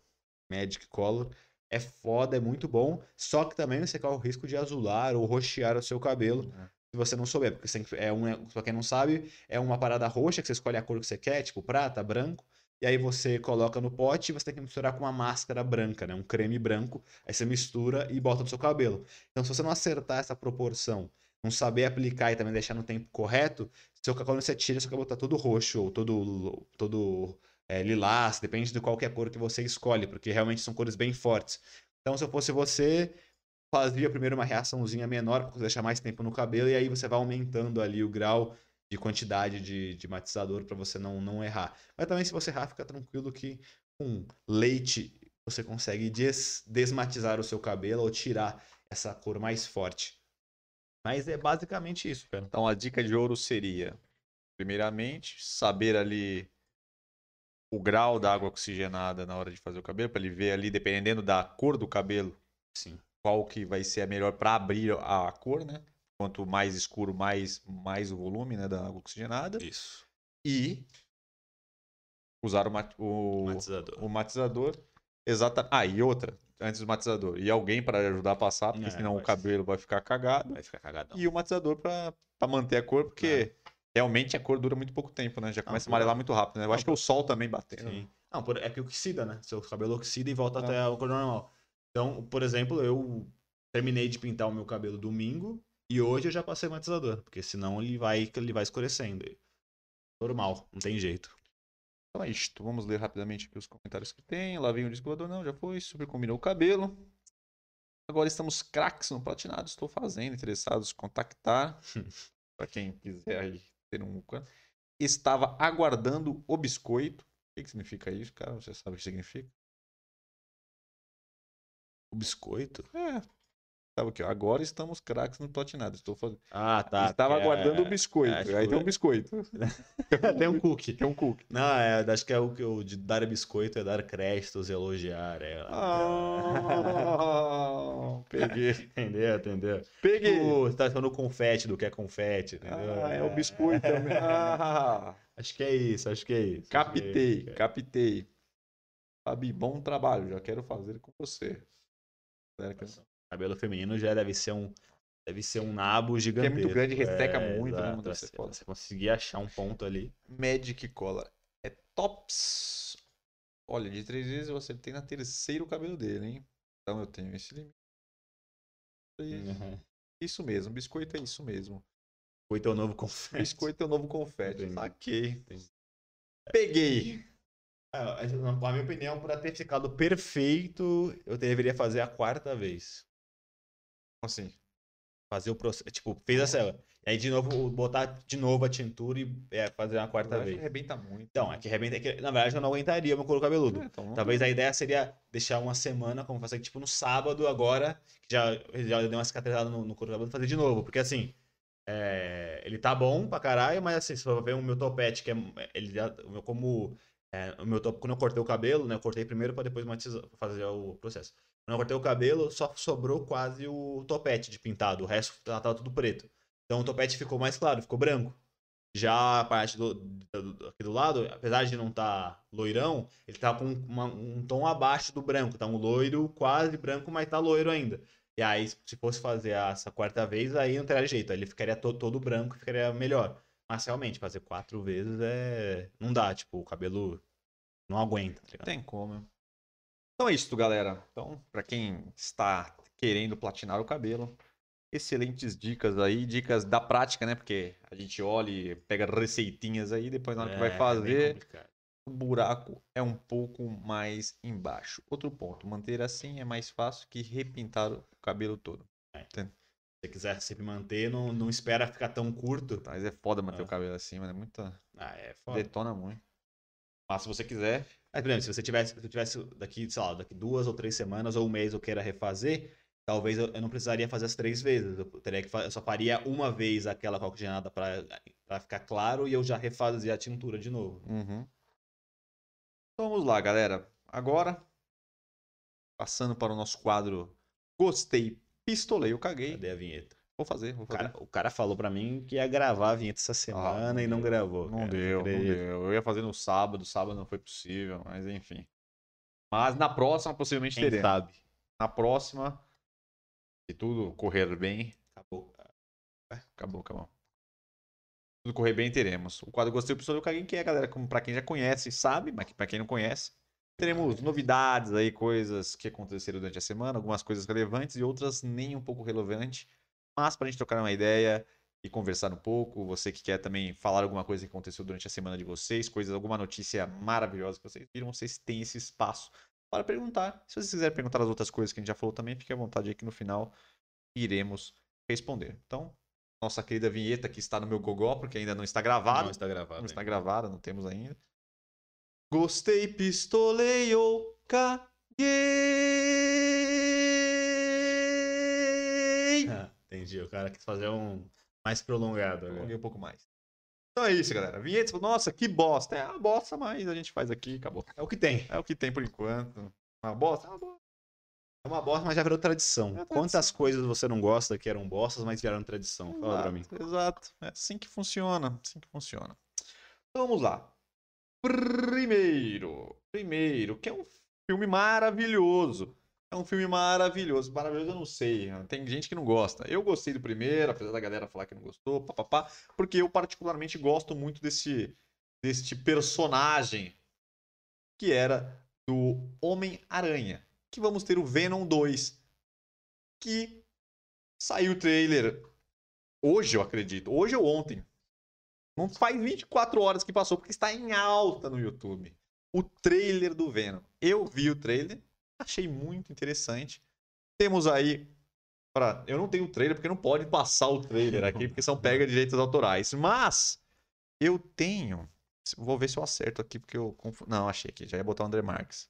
Magic Color é foda, é muito bom. Só que também você corre o risco de azular ou roxear o seu cabelo. É. Se você não souber, porque você é um, pra quem não sabe, é uma parada roxa que você escolhe a cor que você quer, tipo prata, branco. E aí você coloca no pote e você tem que misturar com uma máscara branca, né? Um creme branco. Aí você mistura e bota no seu cabelo. Então, se você não acertar essa proporção, não saber aplicar e também deixar no tempo correto, seu, quando você tira, seu cabelo tá todo roxo ou todo, todo é, lilás, depende de qualquer cor que você escolhe, porque realmente são cores bem fortes. Então, se eu fosse você, fazia primeiro uma reaçãozinha menor para deixar mais tempo no cabelo e aí você vai aumentando ali o grau de quantidade de, de matizador para você não, não errar. Mas também se você errar, fica tranquilo que com leite você consegue des, desmatizar o seu cabelo ou tirar essa cor mais forte. Mas é basicamente isso, cara. Então a dica de ouro seria, primeiramente, saber ali o grau da água oxigenada na hora de fazer o cabelo, para ele ver ali, dependendo da cor do cabelo, Sim. qual que vai ser a melhor para abrir a cor, né? Quanto mais escuro, mais, mais o volume né, da água oxigenada. Isso. E usar o, mat o, matizador. o matizador. Exata... Ah, e outra, antes do matizador. E alguém para ajudar a passar, porque é, senão o cabelo vai ficar cagado. Vai ficar cagadão. E o matizador para manter a cor, porque é realmente a cor dura muito pouco tempo, né? Já começa não, a amarelar muito rápido, né? Eu não, acho que é o sol também batendo. Sim. Não, é que oxida, né? Seu cabelo oxida e volta até a cor normal. Então, por exemplo, eu terminei de pintar o meu cabelo domingo e hoje eu já passei matizador, porque senão ele vai, ele vai escurecendo. Normal, não tem jeito. Então é isto. Vamos ler rapidamente aqui os comentários que tem. Lá vem o disco não, já foi. Super combinou o cabelo. Agora estamos craques no platinado. Estou fazendo. Interessados, contactar. para quem quiser aí ter um estava aguardando o biscoito. O que, que significa isso, cara? Você sabe o que significa? O biscoito? É. Tava aqui, ó. Agora estamos craques no platinado. Estou fazendo. Ah, tá. Estava porque aguardando é- o biscoito. acho Aí que- tem um biscoito. Tem um cookie. Tem um cookie. Não, é, acho que é o que o de dar biscoito é dar créditos, elogiar. É, Ah, peguei. Entendeu? Entendeu? Peguei. Tipo, você tá falando confete do que é confete, entendeu? Ah, é o biscoito também. Ah, Acho que é isso, acho que é isso. que é captei, isso, captei. Fabi, bom trabalho. Já quero fazer com você. Será que- Cabelo feminino já deve ser um. Deve ser um nabo é gigantesco. muito grande, resseca É, muito, né? exato, Deve ser assim, foda. Você conseguir achar um ponto ali. Magic Color. É tops. Olha, de três vezes eu acertei na terceira o cabelo dele, hein? Então eu tenho esse limite. Uhum. Isso mesmo, biscoito é isso mesmo. Foi teu novo confete. Biscoito é o novo confete. Entendi. Saquei. Peguei. Ah, Na minha opinião, para ter ficado perfeito, eu deveria fazer a quarta vez. Como assim? Fazer o processo. Tipo, fez essa. E aí, de novo, botar de novo a tintura e é, fazer uma quarta acho que vez. arrebenta muito. Então, é que arrebenta. é que, na verdade, eu não aguentaria meu couro cabeludo. É, então Talvez a ideia seria deixar uma semana, como fazer tipo no sábado agora, que já, já deu uma cicatrizada no, no couro cabeludo, fazer de novo. Porque assim, é, ele tá bom pra caralho, mas assim, se for ver o meu topete, que é. Ele como. é, o meu top, quando eu cortei o cabelo, né? Eu cortei primeiro pra depois matizar, fazer o processo. Eu cortei o cabelo, só sobrou quase o topete de pintado. O resto tava tava tudo preto. Então o topete ficou mais claro, ficou branco. Já a parte do, do- aqui do lado, apesar de não estar loirão, ele tá com uma- um tom abaixo do branco. Tá um loiro quase branco, mas tá loiro ainda. E aí, se fosse fazer essa quarta vez, aí não teria jeito. Ele ficaria to- todo branco, ficaria melhor. Mas realmente, fazer quatro vezes é. Não dá, tipo, o cabelo não aguenta, tá ligado? Tem como. Então é isso, galera. Então, pra quem está querendo platinar o cabelo, excelentes dicas aí, dicas da prática, né? Porque a gente olha e pega receitinhas aí, depois na hora que vai É, é fazer, complicado. o buraco é um pouco mais embaixo. Outro ponto, manter assim é mais fácil que repintar o cabelo todo. Se você quiser sempre manter, não, não espera ficar tão curto. Mas é foda manter Ah. o cabelo assim, mano. É muita. Ah, é foda. Detona muito. Mas se você quiser, Mas, por exemplo, se você tivesse, se eu tivesse daqui, sei lá, daqui duas ou três semanas ou um mês eu queira refazer, talvez eu, eu não precisaria fazer as três vezes. Eu, teria que, eu só faria uma vez aquela oxigenada para ficar claro e eu já refazia a tintura de novo. Uhum. Então vamos lá, galera. Agora, passando para o nosso quadro Gostei, pistolei, eu caguei. Cadê a vinheta? Vou fazer, vou O fazer. cara, o cara falou pra mim que ia gravar a vinheta essa semana Ah, e não gravou. Não cara, deu, não deu. Eu ia fazer no sábado, sábado não foi possível, mas enfim. Mas na próxima, possivelmente Quem teremos. sabe? Na próxima, se tudo correr bem, Acabou. acabou, acabou. Se tudo correr bem, teremos. O quadro Gostei, Pistolei, eu caguei, que é, galera, como pra quem já conhece, sabe, mas pra quem não conhece, teremos novidades aí, coisas que aconteceram durante a semana, algumas coisas relevantes e outras nem um pouco relevantes. Mas pra gente trocar uma ideia e conversar um pouco, você que quer também falar alguma coisa que aconteceu durante a semana de vocês, coisas, alguma notícia maravilhosa que vocês viram, vocês têm esse espaço para perguntar. Se vocês quiserem perguntar as outras coisas que a gente já falou também, fique à vontade aí que no final iremos responder. Então, nossa querida vinheta que está no meu gogó, porque ainda não está gravada. Não está gravado. Não está gravada, não temos ainda. Gostei, pistolei ou caguei. Ah, Entendi. O cara quis fazer um mais prolongado agora. Prolonguei um pouco mais. Então é isso, galera. Vinheta, nossa, que bosta. É uma bosta, mas a gente faz aqui acabou. É o que tem. É o que tem por enquanto. Uma bosta? É uma bosta. É uma bosta, mas já virou tradição. É tradição. Quantas coisas você não gosta que eram bostas, mas viraram tradição? Fala pra mim. Exato, Exato. É assim que funciona. Assim que funciona. Então vamos lá. Primeiro. Primeiro, que é um filme maravilhoso. É um filme maravilhoso. Maravilhoso eu não sei. Tem gente que não gosta. Eu gostei do primeiro, apesar da galera falar que não gostou, papapá, porque eu particularmente gosto muito desse, deste personagem que era do Homem-Aranha. Que vamos ter o Venom 2. Que saiu o trailer hoje, eu acredito. Hoje ou ontem. Não faz 24 horas que passou, porque está em alta no YouTube. O trailer do Venom. Eu vi o trailer, achei muito interessante. Temos aí. Pra... Eu não tenho o trailer, porque não pode passar o trailer aqui, porque são pega de direitos autorais. Mas eu tenho. Vou ver se eu acerto aqui, porque eu. confu- Não, achei aqui. Já ia botar o André Marques.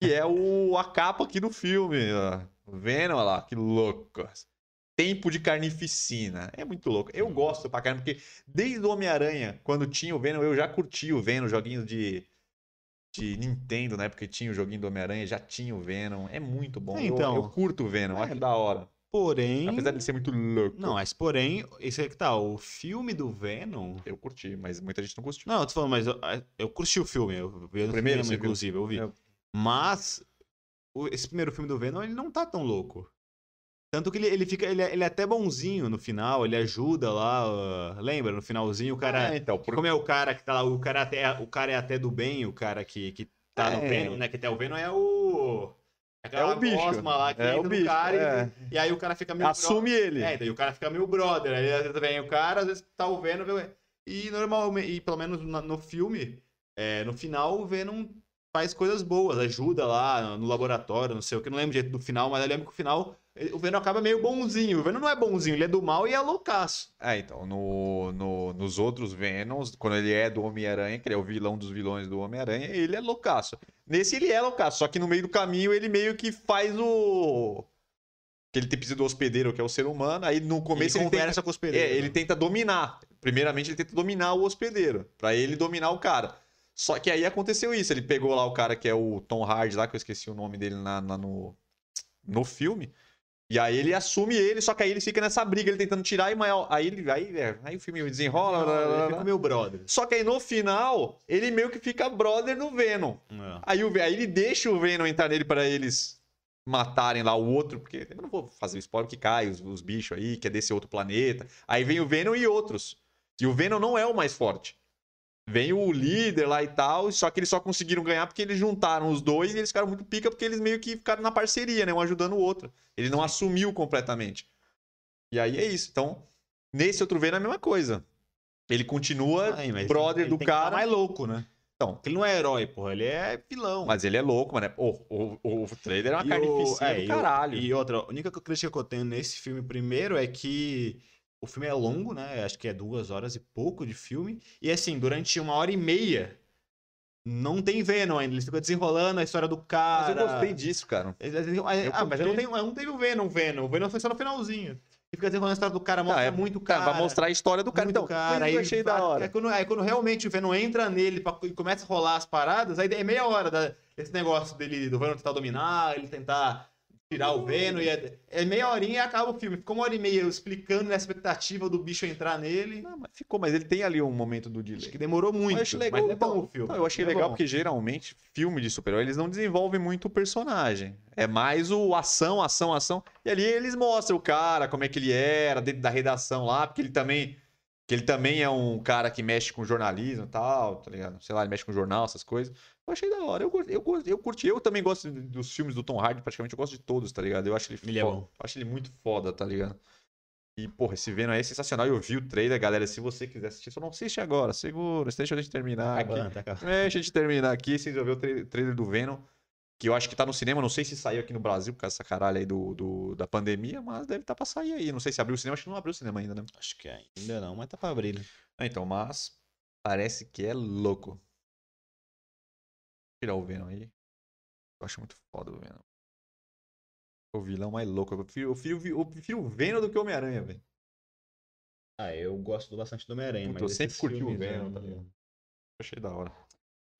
Que é o, a capa aqui do filme. Ó. Vendo, olha lá, que louco. Tempo de carnificina. É muito louco. Eu gosto pra caramba, porque desde o Homem-Aranha, quando tinha o Venom, eu já curti o Venom, joguinhos de, de Nintendo, né? Porque tinha o joguinho do Homem-Aranha, já tinha o Venom. É muito bom. Eu- Então. eu, curto o Venom, É. acho da hora. Porém. Apesar de ser muito louco. Não, mas porém, esse é que tá. O filme do Venom. Eu curti, mas muita gente não curtiu. Não, eu tô falando, mas eu, eu curti o filme. Eu vi no primeiro viu? inclusive, eu vi. Eu- Mas o- esse primeiro filme do Venom, ele não tá tão louco. Tanto que ele, ele fica. Ele é, ele é até bonzinho no final, ele ajuda lá. ah, lembra? No finalzinho, o cara. É, então, por... Como é o cara que tá lá? O cara, até, o cara é até do bem, o cara que, que tá no É. Venom, né? Que até o Venom é o. Aquela É o bicho. lá que É o no bicho, cara e- é. e, aí o cara fica meio. Assume ele. É, daí o cara fica meio brother. Aí às vezes vem o cara, às vezes tá o Venom. E normalmente, e pelo menos na- no filme, é, no final o Venom faz coisas boas, ajuda lá no laboratório, não sei o que, não lembro direito do final, mas eu lembro que o final ele- o Venom acaba meio bonzinho. O Venom não é bonzinho, ele é do mal e é loucaço. É, então, no, no- nos outros Venoms, quando ele é do Homem-Aranha, que ele é o vilão dos vilões do Homem-Aranha, ele é loucaço. Nesse ele é loucaço, só que no meio do caminho ele meio que faz o. Aquele tipo do hospedeiro que é o ser humano, aí no começo ele ele, conversa tenta, com os hospedeiro. é, ele tenta dominar. Primeiramente ele tenta dominar o hospedeiro, pra ele dominar o cara. Só que aí aconteceu isso, ele pegou lá o cara que é o Tom Hardy lá, que eu esqueci o nome dele na, na- no, no filme. E aí ele assume ele, só que aí ele fica nessa briga, ele tentando tirar, e maior, aí, ele, aí, é, aí o filme desenrola. blá, fica meu brother. Só que aí no final, ele meio que fica brother do Venom. É. Aí, o, aí ele deixa o Venom entrar nele pra eles matarem lá o outro, porque eu não vou fazer o spoiler que cai, os, os bichos aí, que é desse outro planeta. Aí vem o Venom e outros. E o Venom não é o mais forte. Vem o líder lá e tal, só que eles só conseguiram ganhar porque eles juntaram os dois e eles ficaram muito pica porque eles meio que ficaram na parceria, né? Um ajudando o outro. Ele não assumiu completamente. E aí é isso. Então, nesse outro Venom é a mesma coisa. Ele continua mas brother ele do tem que cara. ficar mais louco, né? Então, ele não é herói, porra, ele é vilão. mas ele é louco, mano. O, o, o trailer é uma carnificina é, do caralho. E outra, a única crítica que eu tenho nesse filme, primeiro, é que o filme é longo, né? Acho que é duas horas e pouco de filme. E assim, durante uma hora e meia, não tem Venom ainda. Eles ficam desenrolando a história do Mas cara. eu gostei disso, cara. Eles- eles- Ah, mas curti. não, tem, não teve o Venom, Venom. O Venom foi só no finalzinho. E fica desenrolando a história do cara, mostra Ah, é- muito Cara, cara. vai mostrar a história do cara. muito Então, cara. mas eu Aí, achei da vai- hora. É quando, aí quando realmente o Venom entra nele pra- e começa a rolar as paradas, aí é meia hora da- desse negócio dele, do Venom tentar dominar, ele tentar tirar o Venom. E é, é meia horinha e acaba o filme. Ficou uma hora e meia eu explicando na expectativa do bicho entrar nele. Não, mas ficou, mas ele tem ali um momento do Acho delay. que demorou muito. achei legal. mas é bom então, o filme. não, eu achei É legal bom. porque geralmente filme de super-herói eles não desenvolvem muito o personagem. É mais o ação, ação, ação. E ali eles mostram o cara, como é que ele era, dentro da redação lá, porque ele também. Que ele também é um cara que mexe com jornalismo e tal, tá ligado? Sei lá, ele mexe com jornal, essas coisas. Eu achei da hora. Eu, eu, eu curti. Eu também gosto dos filmes do Tom Hardy, praticamente. Eu gosto de todos, tá ligado? Eu acho ele, Ele é foda. Eu acho ele muito foda, tá ligado? E, porra, esse Venom aí é sensacional. Eu vi o trailer, galera. Se você quiser assistir, só não assiste agora. Segura, deixa a gente terminar aqui. Acabando, tá. Deixa a gente terminar aqui. Vocês vão ver o tra- trailer do Venom. Que eu acho que tá no cinema. Não sei se saiu aqui no Brasil por causa dessa caralho aí do, do- da pandemia, mas deve estar tá pra sair aí. Não sei se abriu o cinema. Acho que não abriu o cinema ainda, né? Acho que ainda não, mas tá pra abrir. né? Então, mas parece que é louco. Vou tirar o Venom aí. Eu acho muito foda o Venom. O vilão mais louco. Eu prefiro, eu prefiro, eu prefiro o Venom do que o Homem-Aranha, velho. Ah, eu gosto bastante do Homem-Aranha, mas eu sempre curti o Venom, eu tá ligado? Achei da hora.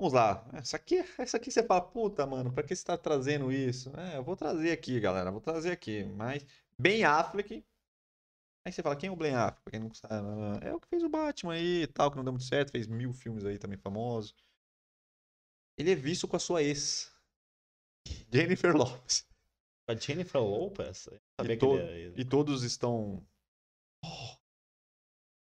Vamos lá. Essa aqui, essa aqui você fala, puta, mano, pra que você tá trazendo isso? É, eu vou trazer aqui, galera. Vou trazer aqui. Mas, Ben Affleck. Aí você fala, quem é o Ben Affleck? Pra quem não sabe, é o que fez o Batman aí e tal, que não deu muito certo. Fez mil filmes aí também famosos. Ele é visto com a sua ex. Jennifer Lopez. A Jennifer Lopez? E, que to- e todos estão. Oh.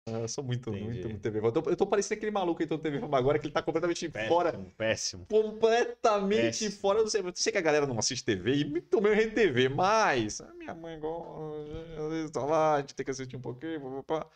Eu sou muito, muito, Entendi. muito TV. Eu tô, eu tô parecendo aquele maluco do TV agora que ele tá completamente fora. Péssimo, péssimo. Completamente Péssimo. fora. Eu sei, eu sei que a galera não assiste TV e muito meio rede TV, mas. a minha mãe gosta. Às vezes tá lá, a gente tem que assistir um pouquinho. pá, pá, pá.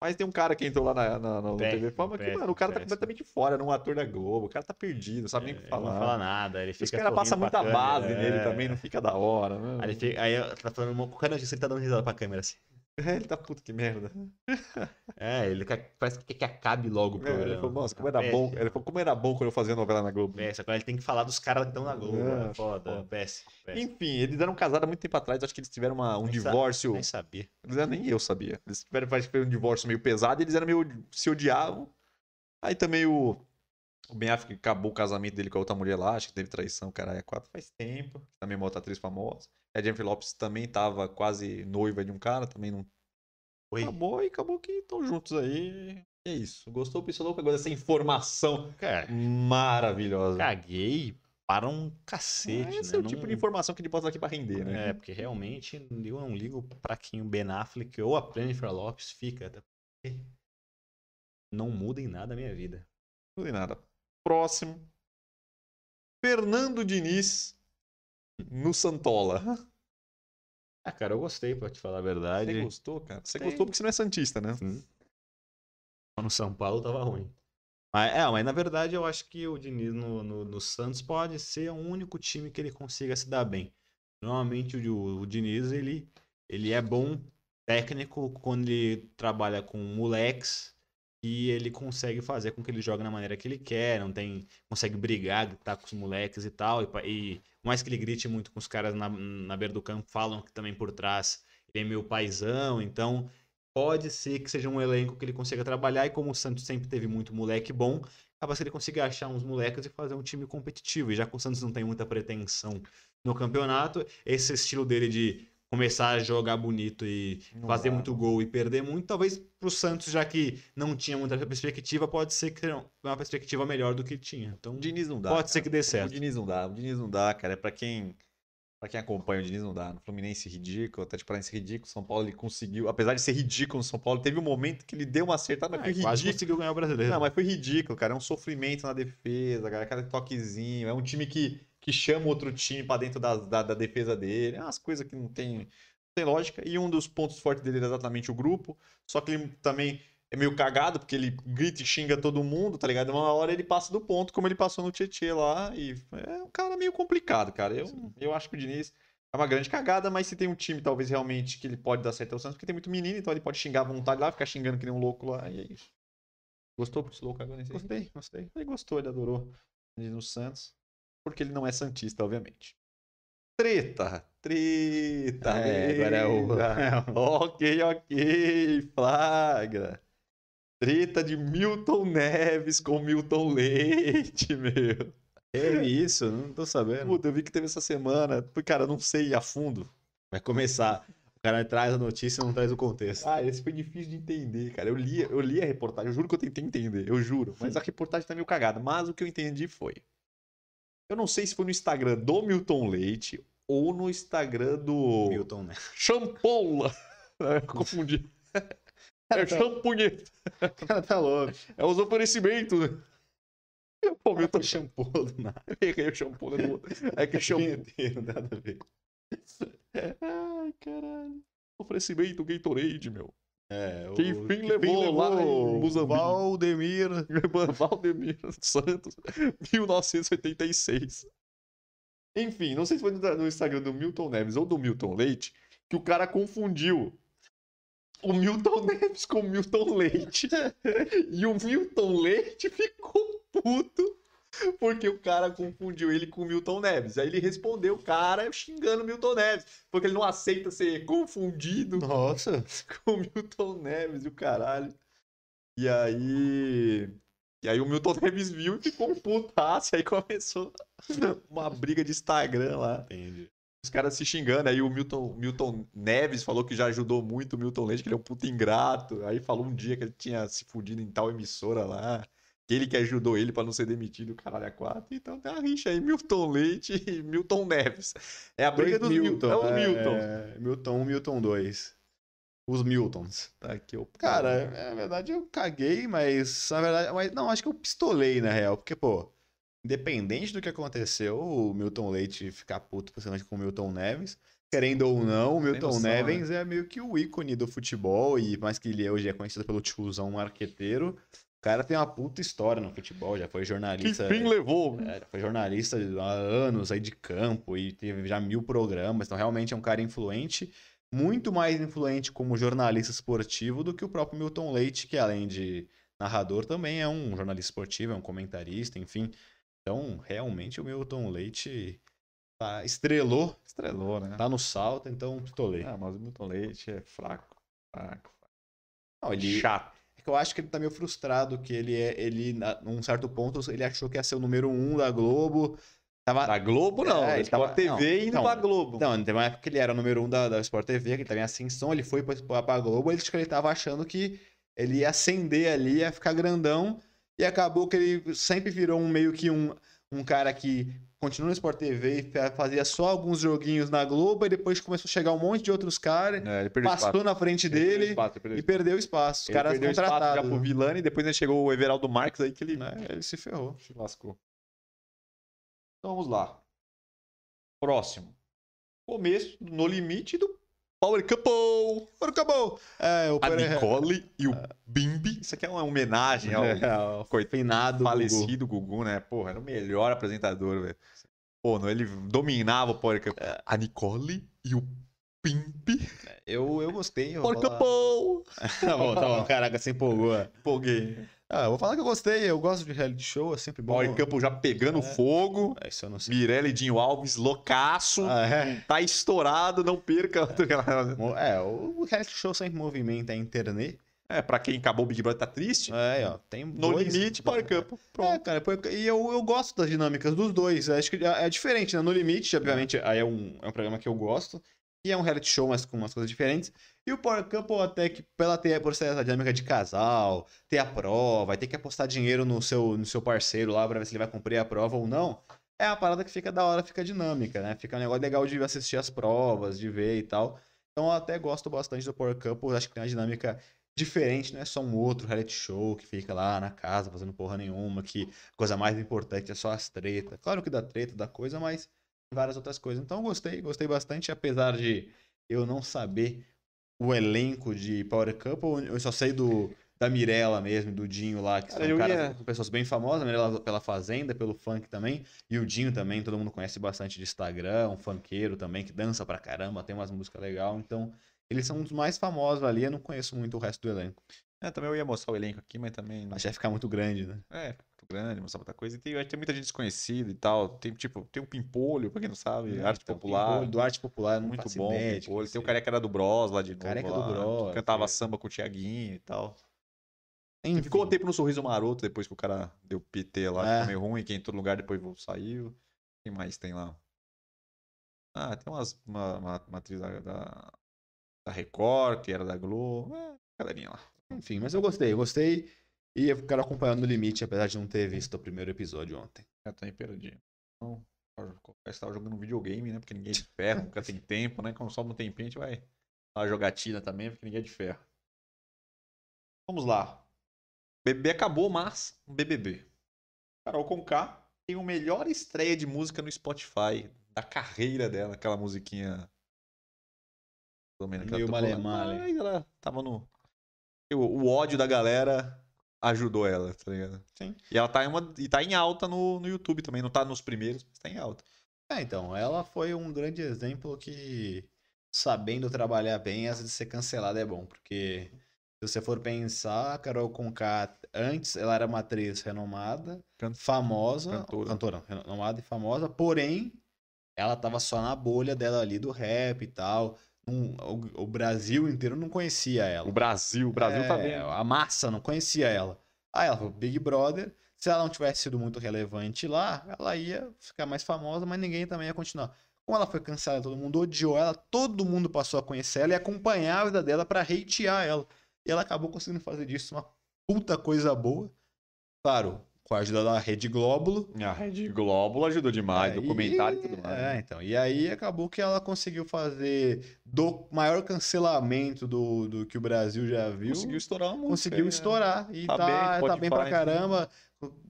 Mas tem um cara que entrou lá na, na- no Péssimo, TV Fama que, péssimo, mano, o cara tá completamente fora, não é um ator da Globo. O cara tá perdido, não sabe nem o que Ele falar. Não fala nada, ele Os fica caras passam muita base câmera, nele é. também, não fica da hora, né? Aí fica, aí tá falando qualquer notícia ele tá dando risada pra câmera assim. É, ele tá puto, que merda. É, ele quer- parece que quer que acabe logo o É, programa. ele falou, nossa, como era É, bom. Ele falou, como era bom quando eu fazia novela na Globo. É, que agora ele tem que falar dos caras que estão na Globo. É, É, foda, foda. péssimo. péssimo. Enfim, eles eram casados há muito tempo atrás. Acho que eles tiveram uma- um Nem sa- divórcio. Nem sabia. Eles nem eu sabia. Eles tiveram um divórcio meio pesado e eles eram meio. se odiavam. Aí também o. O Ben Affleck acabou o casamento dele com a outra mulher lá, acho que teve traição, caralho, é quatro faz tempo. Também é uma outra atriz famosa. A Jennifer Lopes também tava quase noiva de um cara, também não. Oi. Acabou e acabou que estão juntos aí. E é isso. Gostou, louco agora dessa informação Cara, maravilhosa. caguei para um cacete, Esse né? é o tipo Não- de informação que ele bota aqui pra render, né? É, porque realmente eu não ligo pra quem o Ben Affleck ou a Jennifer Lopes fica. Até porque não muda em nada a minha vida. Não tem nada. Próximo. Fernando Diniz no Santola. Ah, cara, eu gostei, pra te falar a Você verdade. gostou, cara? Você Tem. gostou porque você não é Santista, né? Sim. No São Paulo tava ruim. Mas, é, mas na verdade eu acho que o Diniz no, no, no Santos pode ser o único time que ele consiga se dar bem. Normalmente o, o Diniz, ele, ele é bom técnico quando ele trabalha com moleques e ele consegue fazer com que ele jogue na maneira que ele quer, não tem, consegue brigar, gritar com os moleques e tal, e, e mais que ele grite muito com os caras na, na beira do campo, falam que também por trás ele é meio paizão, então pode ser que seja um elenco que ele consiga trabalhar, e como o Santos sempre teve muito moleque bom, acaba se ele conseguir achar uns moleques e fazer um time competitivo. E já que o Santos não tem muita pretensão no campeonato, esse estilo dele de começar a jogar bonito e Não fazer dá. muito gol e perder muito, talvez pro Santos, já que não tinha muita perspectiva, pode ser que tenha uma perspectiva melhor do que tinha. Então, O Diniz não dá. pode cara. ser que dê O certo. Diniz não dá. O Diniz não dá, cara. É pra quem. Pra quem acompanha o Diniz não dá. No Fluminense ridículo, até de Paranaense ridículo. São Paulo ele conseguiu. Apesar de ser ridículo no São Paulo, teve um momento que ele deu uma acertada, mas Ah, foi quase ridículo. conseguiu ganhar o brasileiro. Não, mas foi ridículo, cara. É um sofrimento na defesa, cara. Cada toquezinho. É um time que, que chama outro time pra dentro da, da, da defesa dele. É umas coisas que não tem, não tem lógica. E um dos pontos fortes dele é exatamente o grupo. Só que ele também é meio cagado, porque ele grita e xinga todo mundo, tá ligado? Uma hora ele passa do ponto, como ele passou no Tietê lá. E é um cara meio complicado, cara. Eu, eu acho que o Diniz. É uma grande cagada, mas se tem um time, talvez, realmente, que ele pode dar certo é o Santos, porque tem muito menino, então ele pode xingar à vontade lá, ficar xingando que nem um louco lá, e é isso. Gostou por esse louco agora? Gostei, gostei. Ele gostou, ele adorou ele no Santos. Porque ele não é Santista, obviamente. Treta! Treta! É, agora é o- eita. ok, ok, flagra. Treta de Milton Neves com Milton Leite, meu. Teve isso, não tô sabendo. Puta, eu vi que teve essa semana. Cara, não sei a fundo. Vai começar. O cara traz a notícia e não traz o contexto. Ah, esse foi difícil de entender, cara. Eu li, eu li a reportagem, eu juro que eu tentei entender, eu juro. Mas a reportagem tá meio cagada. Mas o que eu entendi foi. Eu não sei se foi no Instagram do Milton Leite ou no Instagram do. Milton, né? Champola. Confundi. É champunheta. O cara tá louco. É os oferecimentos. né? Pô, Milton shampoo do nada. Errei o shampoo. né? É que é shampoo. Inteiro, nada a ver. Ai, caralho. Oferecimento Gatorade, meu. É, Que enfim levou lá em Mozambique. Valdemir. Valdemir Santos, 1986. Enfim, não sei se foi no no Instagram do Milton Neves ou do Milton Leite, que o cara confundiu o Milton Neves com o Milton Leite. E o Milton Leite ficou puto porque o cara confundiu ele com o Milton Neves. Aí ele respondeu o cara xingando o Milton Neves, porque ele não aceita ser confundido Nossa. com o Milton Neves e o caralho. E aí. E aí o Milton Neves viu e ficou um putaço. Aí começou uma briga de Instagram lá. Entendi. Os caras se xingando. Aí o Milton, Milton Neves falou que já ajudou muito o Milton Leite, que ele é um puto ingrato. Aí falou um dia que ele tinha se fudido em tal emissora lá. Que ele que ajudou ele pra não ser demitido, caralho, a quatro. Então tem uma rixa aí, Milton Leite e Milton Neves. É a briga dos Milton. É os Milton. É, Milton 1, Milton 2. Os Miltons. Tá aqui, o Cara, é, na verdade eu caguei, mas na verdade, mas não, acho que eu pistolei na real, porque pô, independente do que aconteceu, o Milton Leite ficar puto principalmente com o Milton Neves, querendo ou não, o Milton noção, Neves é meio que o ícone do futebol e mais que ele hoje é conhecido pelo tiozão marqueteiro, cara tem uma puta história no futebol, já foi Que jornalista. fim levou? É, foi jornalista há anos aí de campo e teve já mil programas, então realmente é um cara influente. muito mais influente como jornalista esportivo do que o próprio Milton Leite, que além de narrador também é um jornalista esportivo, é um comentarista, enfim. Então, realmente o Milton Leite tá, estrelou, Estrelou, né? tá no salto, então pistolei. Ah, mas o Milton Leite é fraco. Fraco. Não, ele, Chato. É que eu acho que ele tá meio frustrado, que ele, é, ele, num certo ponto, ele achou que ia ser o número um da Globo. Tava, Da Globo, não. É, da ele tava- Sport TV não, indo então, pra Globo. Não, teve uma época que ele era o número um da, da Sport TV, que ele tava em ascensão, ele foi pra, pra, Globo, ele, ele tava achando que ele ia ascender ali, ia ficar grandão, e acabou que ele sempre virou um meio que um, um cara que continuou no Sport TV e fa- fazia só alguns joguinhos na Globo, e depois começou a chegar um monte de outros caras, É, perdeu passou espaço. na frente Ele perdeu dele espaço, ele perdeu e espaço. perdeu espaço. Os Ele caras perdeu espaço já contratados. pro Vilani, depois né, chegou o Everaldo Marques aí que ele né? Ele se ferrou. se lascou. Então vamos lá. Próximo. Começo No Limite do Power Couple. Acabou! É, o A Power- Nicole e o Bimbi. Isso aqui é uma homenagem ao É, o finado Gugu. falecido Gugu, né? Porra, era o melhor apresentador, velho. Pô, não, ele dominava o Power Couple. A Nicole e o Bimbi. Eu, eu gostei. eu Power falar- Couple. tá bom, tá bom. Caraca, você empolgou. Empolguei. Ah, eu vou falar que eu gostei. Eu gosto de reality show, é sempre bom. Power Couple já pegando fogo. É, Isso eu não sei. Mirella e Dinho Alves, loucaço. Ah, é. Tá estourado, não perca. Mo- É, o reality show sempre movimenta a internet. É, pra quem acabou o Big Brother tá triste. É, ó, tem No dois... limite, Power Couple. É, Pronto. cara, porque- e eu, eu gosto das dinâmicas dos dois. Acho que é é diferente, né? No Limite, obviamente, aí é um, é um programa que eu gosto. E é um reality show, mas com umas coisas diferentes. E o Power Couple, até que, pela ter, por essa dinâmica de casal, ter a prova, vai ter que apostar dinheiro no seu, no seu parceiro lá pra ver se ele vai cumprir a prova ou não. É uma parada que fica da hora, fica dinâmica, né? Fica um negócio legal de assistir as provas, de ver e tal. Então eu até gosto bastante do Power Couple. Acho que tem uma dinâmica diferente, não é só um outro reality show que fica lá na casa fazendo porra nenhuma, que a coisa mais importante é só as tretas. Claro que dá treta, dá coisa, mas várias outras coisas. Então gostei, gostei bastante, apesar de eu não saber o elenco de Power Couple, eu só sei do da Mirella mesmo, do Dinho lá, que Cara, são caras, ia- pessoas bem famosas, a Mirella pela Fazenda, pelo funk também, e o Dinho também, todo mundo conhece bastante de Instagram, um funkeiro também, que dança pra caramba, tem umas músicas legais, então eles são os mais famosos ali, eu não conheço muito o resto do elenco. É, também eu ia mostrar o elenco aqui, mas também. Que vai ficar muito grande, né? É, grande, mostrar muita coisa. E tem, tem muita gente desconhecida e tal. Tem, tipo, tem o Pimpolho, pra quem não sabe, arte Então, popular. Pimpolho, do arte popular, muito bom, ideia Pimpolho. Tem o careca era do Bros lá de novo. Careca do lá, Bros, que Cantava é. samba com o Tiaguinho e tal. Enfim. Ficou um tempo no Sorriso Maroto depois que o cara deu PT lá, É. ficou meio ruim, quem entrou no lugar depois saiu. Quem mais tem lá? Ah, tem umas, uma, uma, uma atriz da, da, da Record, que era da Globo. É, galerinha lá. Enfim, mas eu gostei, eu gostei. E eu quero acompanhando no limite, apesar de não ter visto o primeiro episódio ontem. Eu também perdi. Então, estava jogando videogame, né? Porque ninguém é de ferro, nunca tem tempo, né? Como só um tempinho, a gente vai uma jogatina também, porque ninguém é de ferro. Vamos lá. BBB acabou, mas um BBB. Carol Conká tem a melhor estreia de música no Spotify da carreira dela, aquela musiquinha. pelo menos, que ela lá. male-male. Mas ela tava no. O, o ódio da galera ajudou ela, tá ligado? Sim. E ela tá em, uma, e tá em alta no, no YouTube também. Não tá nos primeiros, mas tá em alta. É, então, ela foi um grande exemplo que, sabendo trabalhar bem, às vezes ser cancelada é bom, porque se você for pensar, a Carol Conká, antes ela era uma atriz renomada, famosa, cantora. cantora, renomada e famosa, porém, ela tava só na bolha dela ali do rap e tal. Não- o, o Brasil inteiro não conhecia ela. O Brasil, o Brasil tá É, vendo. A massa não conhecia ela. Aí ela pro Big Brother. Se ela não tivesse sido muito relevante lá, ela ia ficar mais famosa, mas ninguém também ia continuar. Como ela foi cancelada, todo mundo odiou ela, todo mundo passou a conhecer ela e acompanhar a vida dela pra hatear ela. E ela acabou conseguindo fazer disso uma puta coisa boa. Claro, com a ajuda da Rede Glóbulo. A Rede Globo ajudou demais, Aí- documentário e tudo mais. É, então. E aí acabou que ela conseguiu fazer do maior cancelamento do, do que o Brasil já viu. Conseguiu estourar uma música. conseguiu né? estourar. E Tá tá, bem, tá bem pra caramba.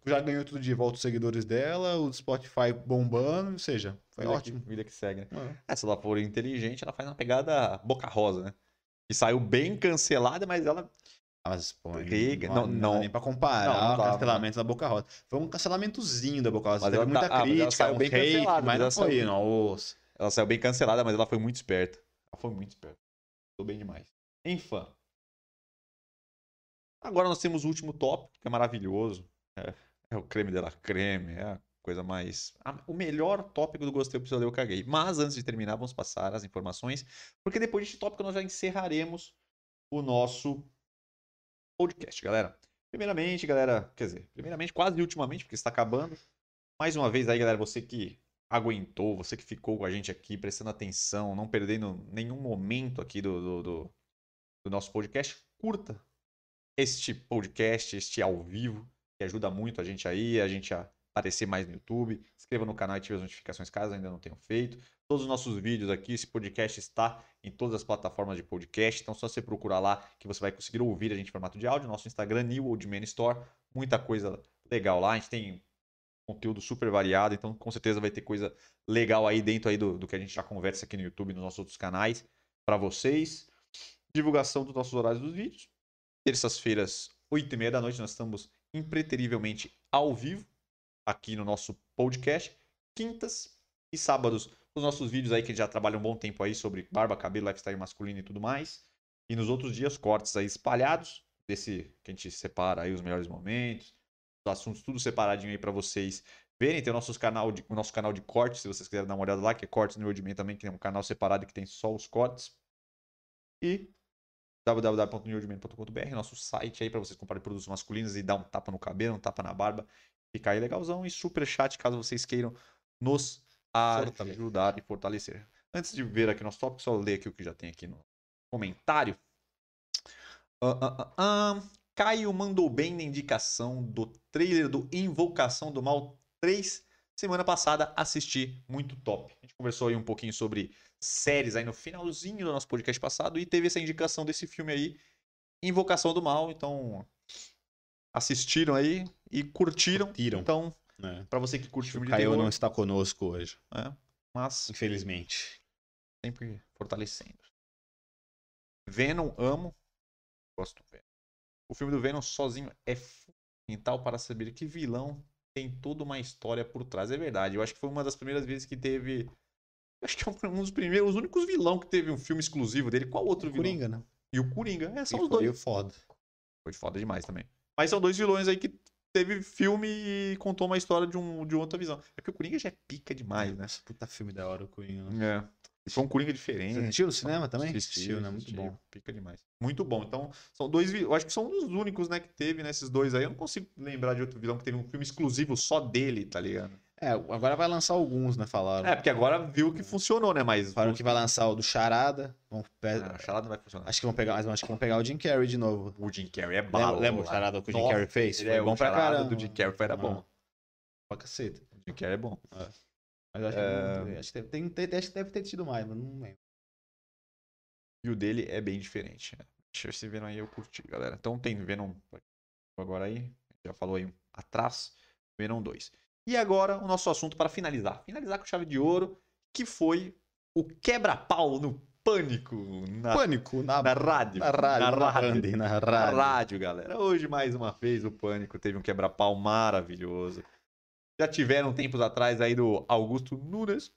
Já ganhou tudo de volta os seguidores dela, o Spotify bombando, ou seja, foi Vida ótimo. Que, vida que segue, né? É. É, se ela for inteligente, ela faz uma pegada boca rosa, né? E saiu bem cancelada, mas ela. Mas, pô, Riga, não, não- não, nem pra comparar Não, não o cancelamento da Boca Rosa. Foi um cancelamentozinho da Boca Rosa. Mas Teve ela muita tá- ah, mas ela crítica, saiu um bem hate, cancelada, mas mas não ela foi, saiu- nossa. Ela saiu bem cancelada, mas ela foi muito esperta. Ela foi muito esperta. Tô bem demais. Enfim. Agora nós temos o último tópico, que é maravilhoso. É, é o creme de la creme, é a coisa mais. a- o melhor tópico do Gostei, Preciso Ler, eu caguei. Mas antes de terminar, vamos passar as informações, porque depois deste tópico nós já encerraremos o nosso podcast, galera. Primeiramente, galera, quer dizer, primeiramente, quase ultimamente, porque está acabando. Mais uma vez aí, galera, você que aguentou, você que ficou com a gente aqui, prestando atenção, não perdendo nenhum momento aqui do, do, do- do nosso podcast, curta este podcast, este ao vivo, que ajuda muito a gente aí, a gente a aparecer mais no YouTube. Inscreva no canal e ative as notificações caso ainda não tenham feito. Todos os nossos vídeos aqui, esse podcast está em todas as plataformas de podcast, então só você procurar lá que você vai conseguir ouvir a gente em formato de áudio. Nosso Instagram, New Old Man Store, muita coisa legal lá. A gente tem conteúdo super variado, então com certeza vai ter coisa legal aí dentro aí do, do que a gente já conversa aqui no YouTube e nos nossos outros canais para vocês. Divulgação dos nossos horários dos vídeos. Terças-feiras, 8h30 da noite, nós estamos impreterivelmente ao vivo aqui no nosso podcast. Quintas e sábados, os nossos vídeos aí que já trabalham um bom tempo aí sobre barba, cabelo, lifestyle masculino e tudo mais. E nos outros dias, cortes aí espalhados, desse que a gente separa aí os melhores momentos, os assuntos tudo separadinho aí para vocês verem. Tem o nosso canal de, o nosso canal de cortes, se vocês quiserem dar uma olhada lá, que é Cortes no World também, que é um canal separado que tem só os cortes. E www.newordman.com.br, nosso site aí para vocês comprarem produtos masculinos e dar um tapa no cabelo, um tapa na barba, ficar aí legalzão. E super chat caso vocês queiram nos ajudar e fortalecer. Antes de ver aqui nosso tópico, só ler aqui o que já tem aqui no comentário. Ah, ah, ah. Caio mandou bem na indicação do trailer do Invocação do Mal 3. Semana passada assisti, muito top. A gente conversou aí um pouquinho sobre séries aí no finalzinho do nosso podcast passado e teve essa indicação desse filme aí, Invocação do Mal. Então, assistiram aí e curtiram. Tiram. Então, né? pra você que curte O filme de Caio terror, não está conosco hoje, é, mas infelizmente. sempre fortalecendo. Venom, amo. Gosto do Venom. O filme do Venom sozinho é fundamental para saber que vilão tem toda uma história por trás. É verdade. Eu acho que foi uma das primeiras vezes que teve. Acho que é um dos primeiros, os únicos vilão que teve um filme exclusivo dele. Qual outro vilão? Coringa, né? E o Coringa. É, são E os foi dois. foda. Foi foda demais também. Mas são dois vilões aí que teve filme e contou uma história de, um, de outra visão. É que o Coringa já é pica demais, né? Nossa, puta filme da hora o Coringa. né? É. Foi um Coringa Você diferente. assistiu no cinema também? Assisti, Assistiu, né? Muito bom. Pica demais. Muito bom. Então, são dois. Eu acho que são um dos únicos, né, que teve nesses dois aí. Eu não consigo lembrar de outro vilão que teve um filme exclusivo só dele, tá ligado? É, agora vai lançar alguns, né? Falaram. É, porque agora viu que funcionou, né? Mas. Falaram que vai lançar o do Charada. Vão pe- Ah, charada não vai funcionar. Acho que vão pegar, mas acho que vão pegar o Jim Carrey de novo. O Jim Carrey é Lembra, bala. lembra o Charada que o Jim Nossa, Carrey fez? Ele Foi é bom pra caramba. do Jim Carrey era bom. Ah, Pra caceta. O Jim Carrey é bom. Mas eu acho, É. que, acho, que deve, tem- tem- acho que deve ter tido mais, mas não lembro. E o dele é bem diferente. né? Deixa esse Venom aí eu curti, galera. Então tem Venom agora aí. Já falou aí atrás. Venom 2. E agora o nosso assunto para finalizar. Finalizar com chave de ouro, que foi o quebra-pau no pânico na, Pânico na, na rádio. na rádio. Na Na rádio. Na Na rádio. rádio, galera. Hoje, mais uma vez, o Pânico teve um quebra-pau maravilhoso. Já tiveram tempos atrás aí do Augusto Nunes.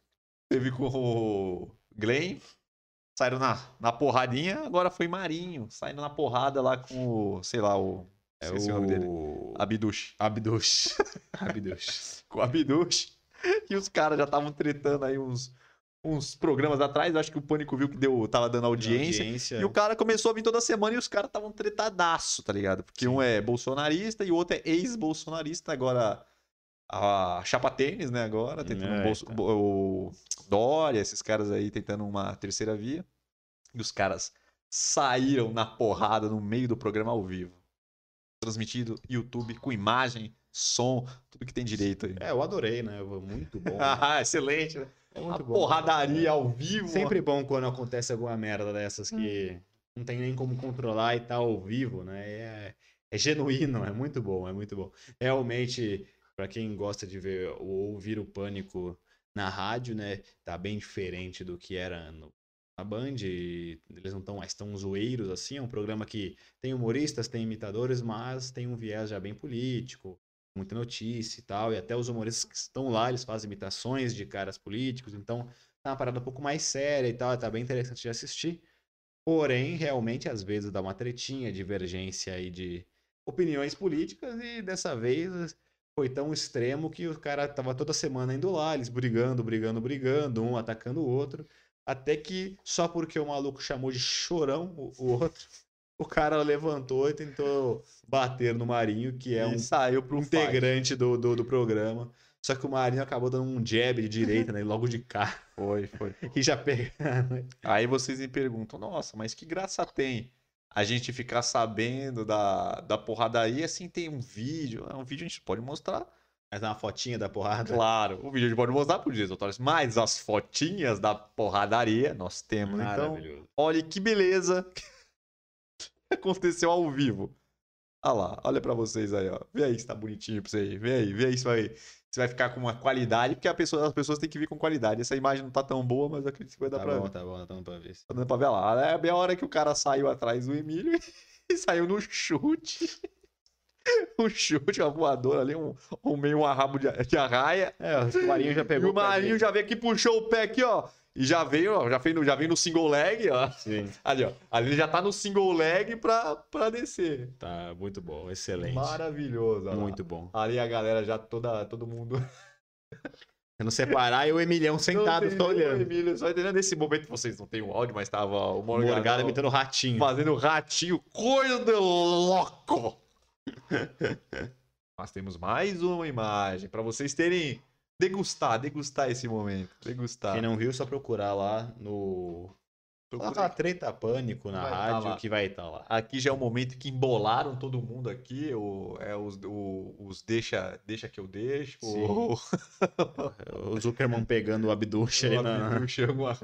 Teve com o Glenn. Saíram na, na porradinha. Agora foi Marinho. Saindo na porrada lá com o, sei lá, o... É esqueci o nome dele. o... Abdush. Abdush. Abdush. Com o Abdush. E os caras já estavam tretando aí uns, uns programas atrás. Eu acho que o Pânico viu que deu, tava dando audiência. E o cara começou a vir toda semana e os caras estavam tretadaço, tá ligado? Porque Sim. um é bolsonarista e o outro é ex-bolsonarista. Agora, a chapa tênis, né? Agora, tentando um É, bolso, então. o Dória, esses caras aí tentando uma terceira via. E os caras saíram na porrada no meio do programa ao vivo. Transmitido YouTube com imagem, som, tudo que tem direito aí. É, eu adorei, né? Muito bom. Ah, excelente, né? É A muito bom. porradaria ao vivo. Sempre bom quando acontece alguma merda dessas que não tem nem como controlar e tá ao vivo, né? É, é genuíno, é muito bom, é muito bom. Realmente, pra quem gosta de ver ou ouvir o pânico na rádio, né? Tá bem diferente do que era no, na Band. Eles não estão mais tão zoeiros assim. É um programa que tem humoristas, tem imitadores, mas tem um viés já bem político muita notícia e tal, e até os humoristas que estão lá, eles fazem imitações de caras políticos, então tá uma parada um pouco mais séria e tal, tá bem interessante de assistir. Porém, realmente, às vezes dá uma tretinha, divergência aí de opiniões políticas e dessa vez foi tão extremo que o cara tava toda semana indo lá, eles brigando, brigando, brigando, um atacando o outro, até que só porque o maluco chamou de chorão o, o outro, o cara levantou e tentou bater no Marinho, que é E um saiu pro integrante do, do, do programa. Só que o Marinho acabou dando um jab de direita, né? Logo de cá. Foi, foi. E já pegaram. Aí vocês me perguntam, nossa, mas que graça tem a gente ficar sabendo da, da porradaria assim tem um vídeo? É um vídeo a gente pode mostrar. Mas uma fotinha da porrada. Claro, o vídeo a gente pode mostrar pro diretor, mas as fotinhas da porradaria nós temos. Então, Maravilhoso. olha que beleza. Aconteceu ao vivo. Olha lá, olha pra vocês aí, ó. Vê aí se tá bonitinho pra você aí. Vê aí, vê aí se vai, se vai ficar com uma qualidade, porque pessoa- as pessoas têm que vir com qualidade. Essa imagem não tá tão boa, mas eu acredito que vai dar Tá pra bom, ver. tá bom, tá dando pra ver. Tá dando pra ver lá. É bem a hora que o cara saiu atrás do Emílio e saiu no chute. Um chute, uma voadora ali, um, um meio um rabo de, de arraia. É, o Marinho já E pegou. o Marinho já veio aqui, puxou o pé aqui, ó. E já veio, ó, já veio no, já veio no single leg, ó. Sim. Ali, ó. Ali ele já tá no single leg pra, pra descer. Tá, muito bom, excelente. Maravilhoso. Muito bom. Ali a galera já toda, todo mundo. Se não separar, e o Emilhão sentado Não só nem o olhando. Emílio, só entendendo nesse momento vocês não tem o áudio, mas tava o Morgado, Morgado imitando ratinho. fazendo ratinho, coisa de louco. Nós temos mais uma imagem pra vocês terem degustar, degustar esse momento, degustar. Quem não viu, é só procurar lá no. Procura Lá, treta pânico na Vai tá rádio lá. que vai estar lá. Aqui já é o momento que embolaram todo mundo aqui, o, é os, o- os deixa, deixa que eu deixo, o, O Zuckerman pegando o Abducha o na. Abducha, alguma-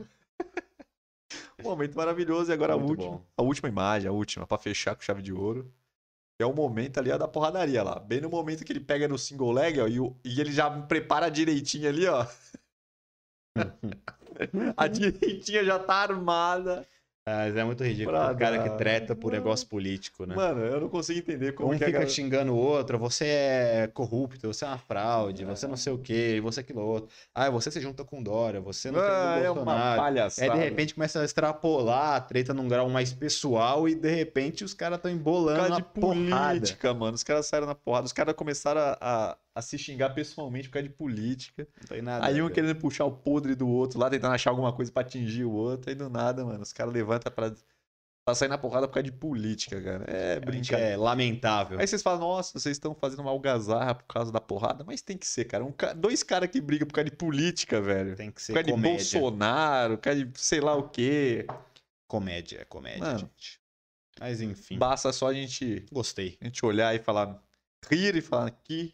Um momento maravilhoso e agora a Muito última, bom. a última imagem, a última, pra fechar com chave de ouro. É o momento ali ó, da porradaria lá. Bem no momento que ele pega no single leg, ó, e, o- e ele já prepara direitinho ali, ó. a direitinha já tá armada. Mas é muito ridículo. Pra O cara que dar. treta por negócio político, né? Mano, eu não consigo entender como um que fica galera- xingando o outro, você é corrupto, você é uma fraude, você não sei o quê, você aquilo outro. Ah, você se junta com Dória, você não Ah, tem é o uma Bolsonaro. palhaçada. Aí de repente começa a extrapolar a treta num grau mais pessoal e de repente os caras estão embolando causa a de porrada. política, mano. Os caras saíram na porrada. Os caras começaram a, a, a se xingar pessoalmente por causa de política. Não tem nada. Aí um a ver. querendo puxar o podre do outro lá, tentando achar alguma coisa pra atingir o outro. Aí do nada, mano, os caras levantam pra, pra sair na porrada por causa de política, cara. É Realmente brincadeira. é lamentável. Aí vocês falam, nossa, vocês estão fazendo uma algazarra por causa da porrada. Mas tem que ser, cara. Um Dois caras que brigam por causa de política, velho. Tem que Por ser causa de comédia. Bolsonaro, por causa de sei lá o quê. Comédia, é comédia, Mano. gente. Mas enfim, Basta só a gente, gostei. a gente olhar e falar, rir e falar que,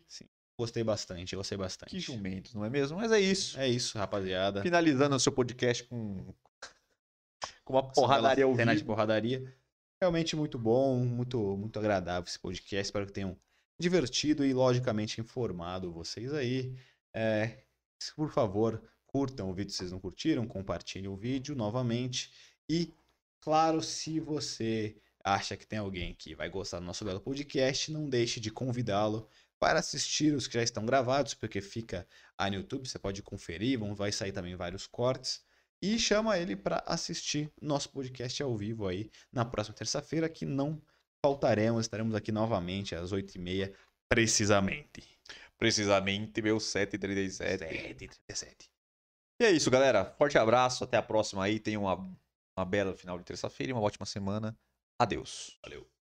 Gostei bastante, gostei bastante. que jumentos, não é mesmo? Mas é isso. É isso, rapaziada. Finalizando o seu podcast com, com uma porradaria ao cena de porradaria. Realmente muito bom, muito, muito agradável esse podcast. Espero que tenham divertido e, logicamente, informado vocês aí. É, por favor, curtam o vídeo se vocês não curtiram, compartilhem o vídeo novamente. E, claro, se você acha que tem alguém que vai gostar do nosso belo podcast, não deixe de convidá-lo para assistir os que já estão gravados, porque fica aí no YouTube, você pode conferir, vão, vai sair também vários cortes. E chama ele para assistir nosso podcast ao vivo aí na próxima terça-feira, que não faltaremos, estaremos aqui novamente às 8h30, precisamente. Precisamente, meu 737. 7h37. E é isso, galera. Forte abraço. Até a próxima aí. Tenham uma, uma bela final de terça-feira e uma ótima semana. Adeus. Valeu.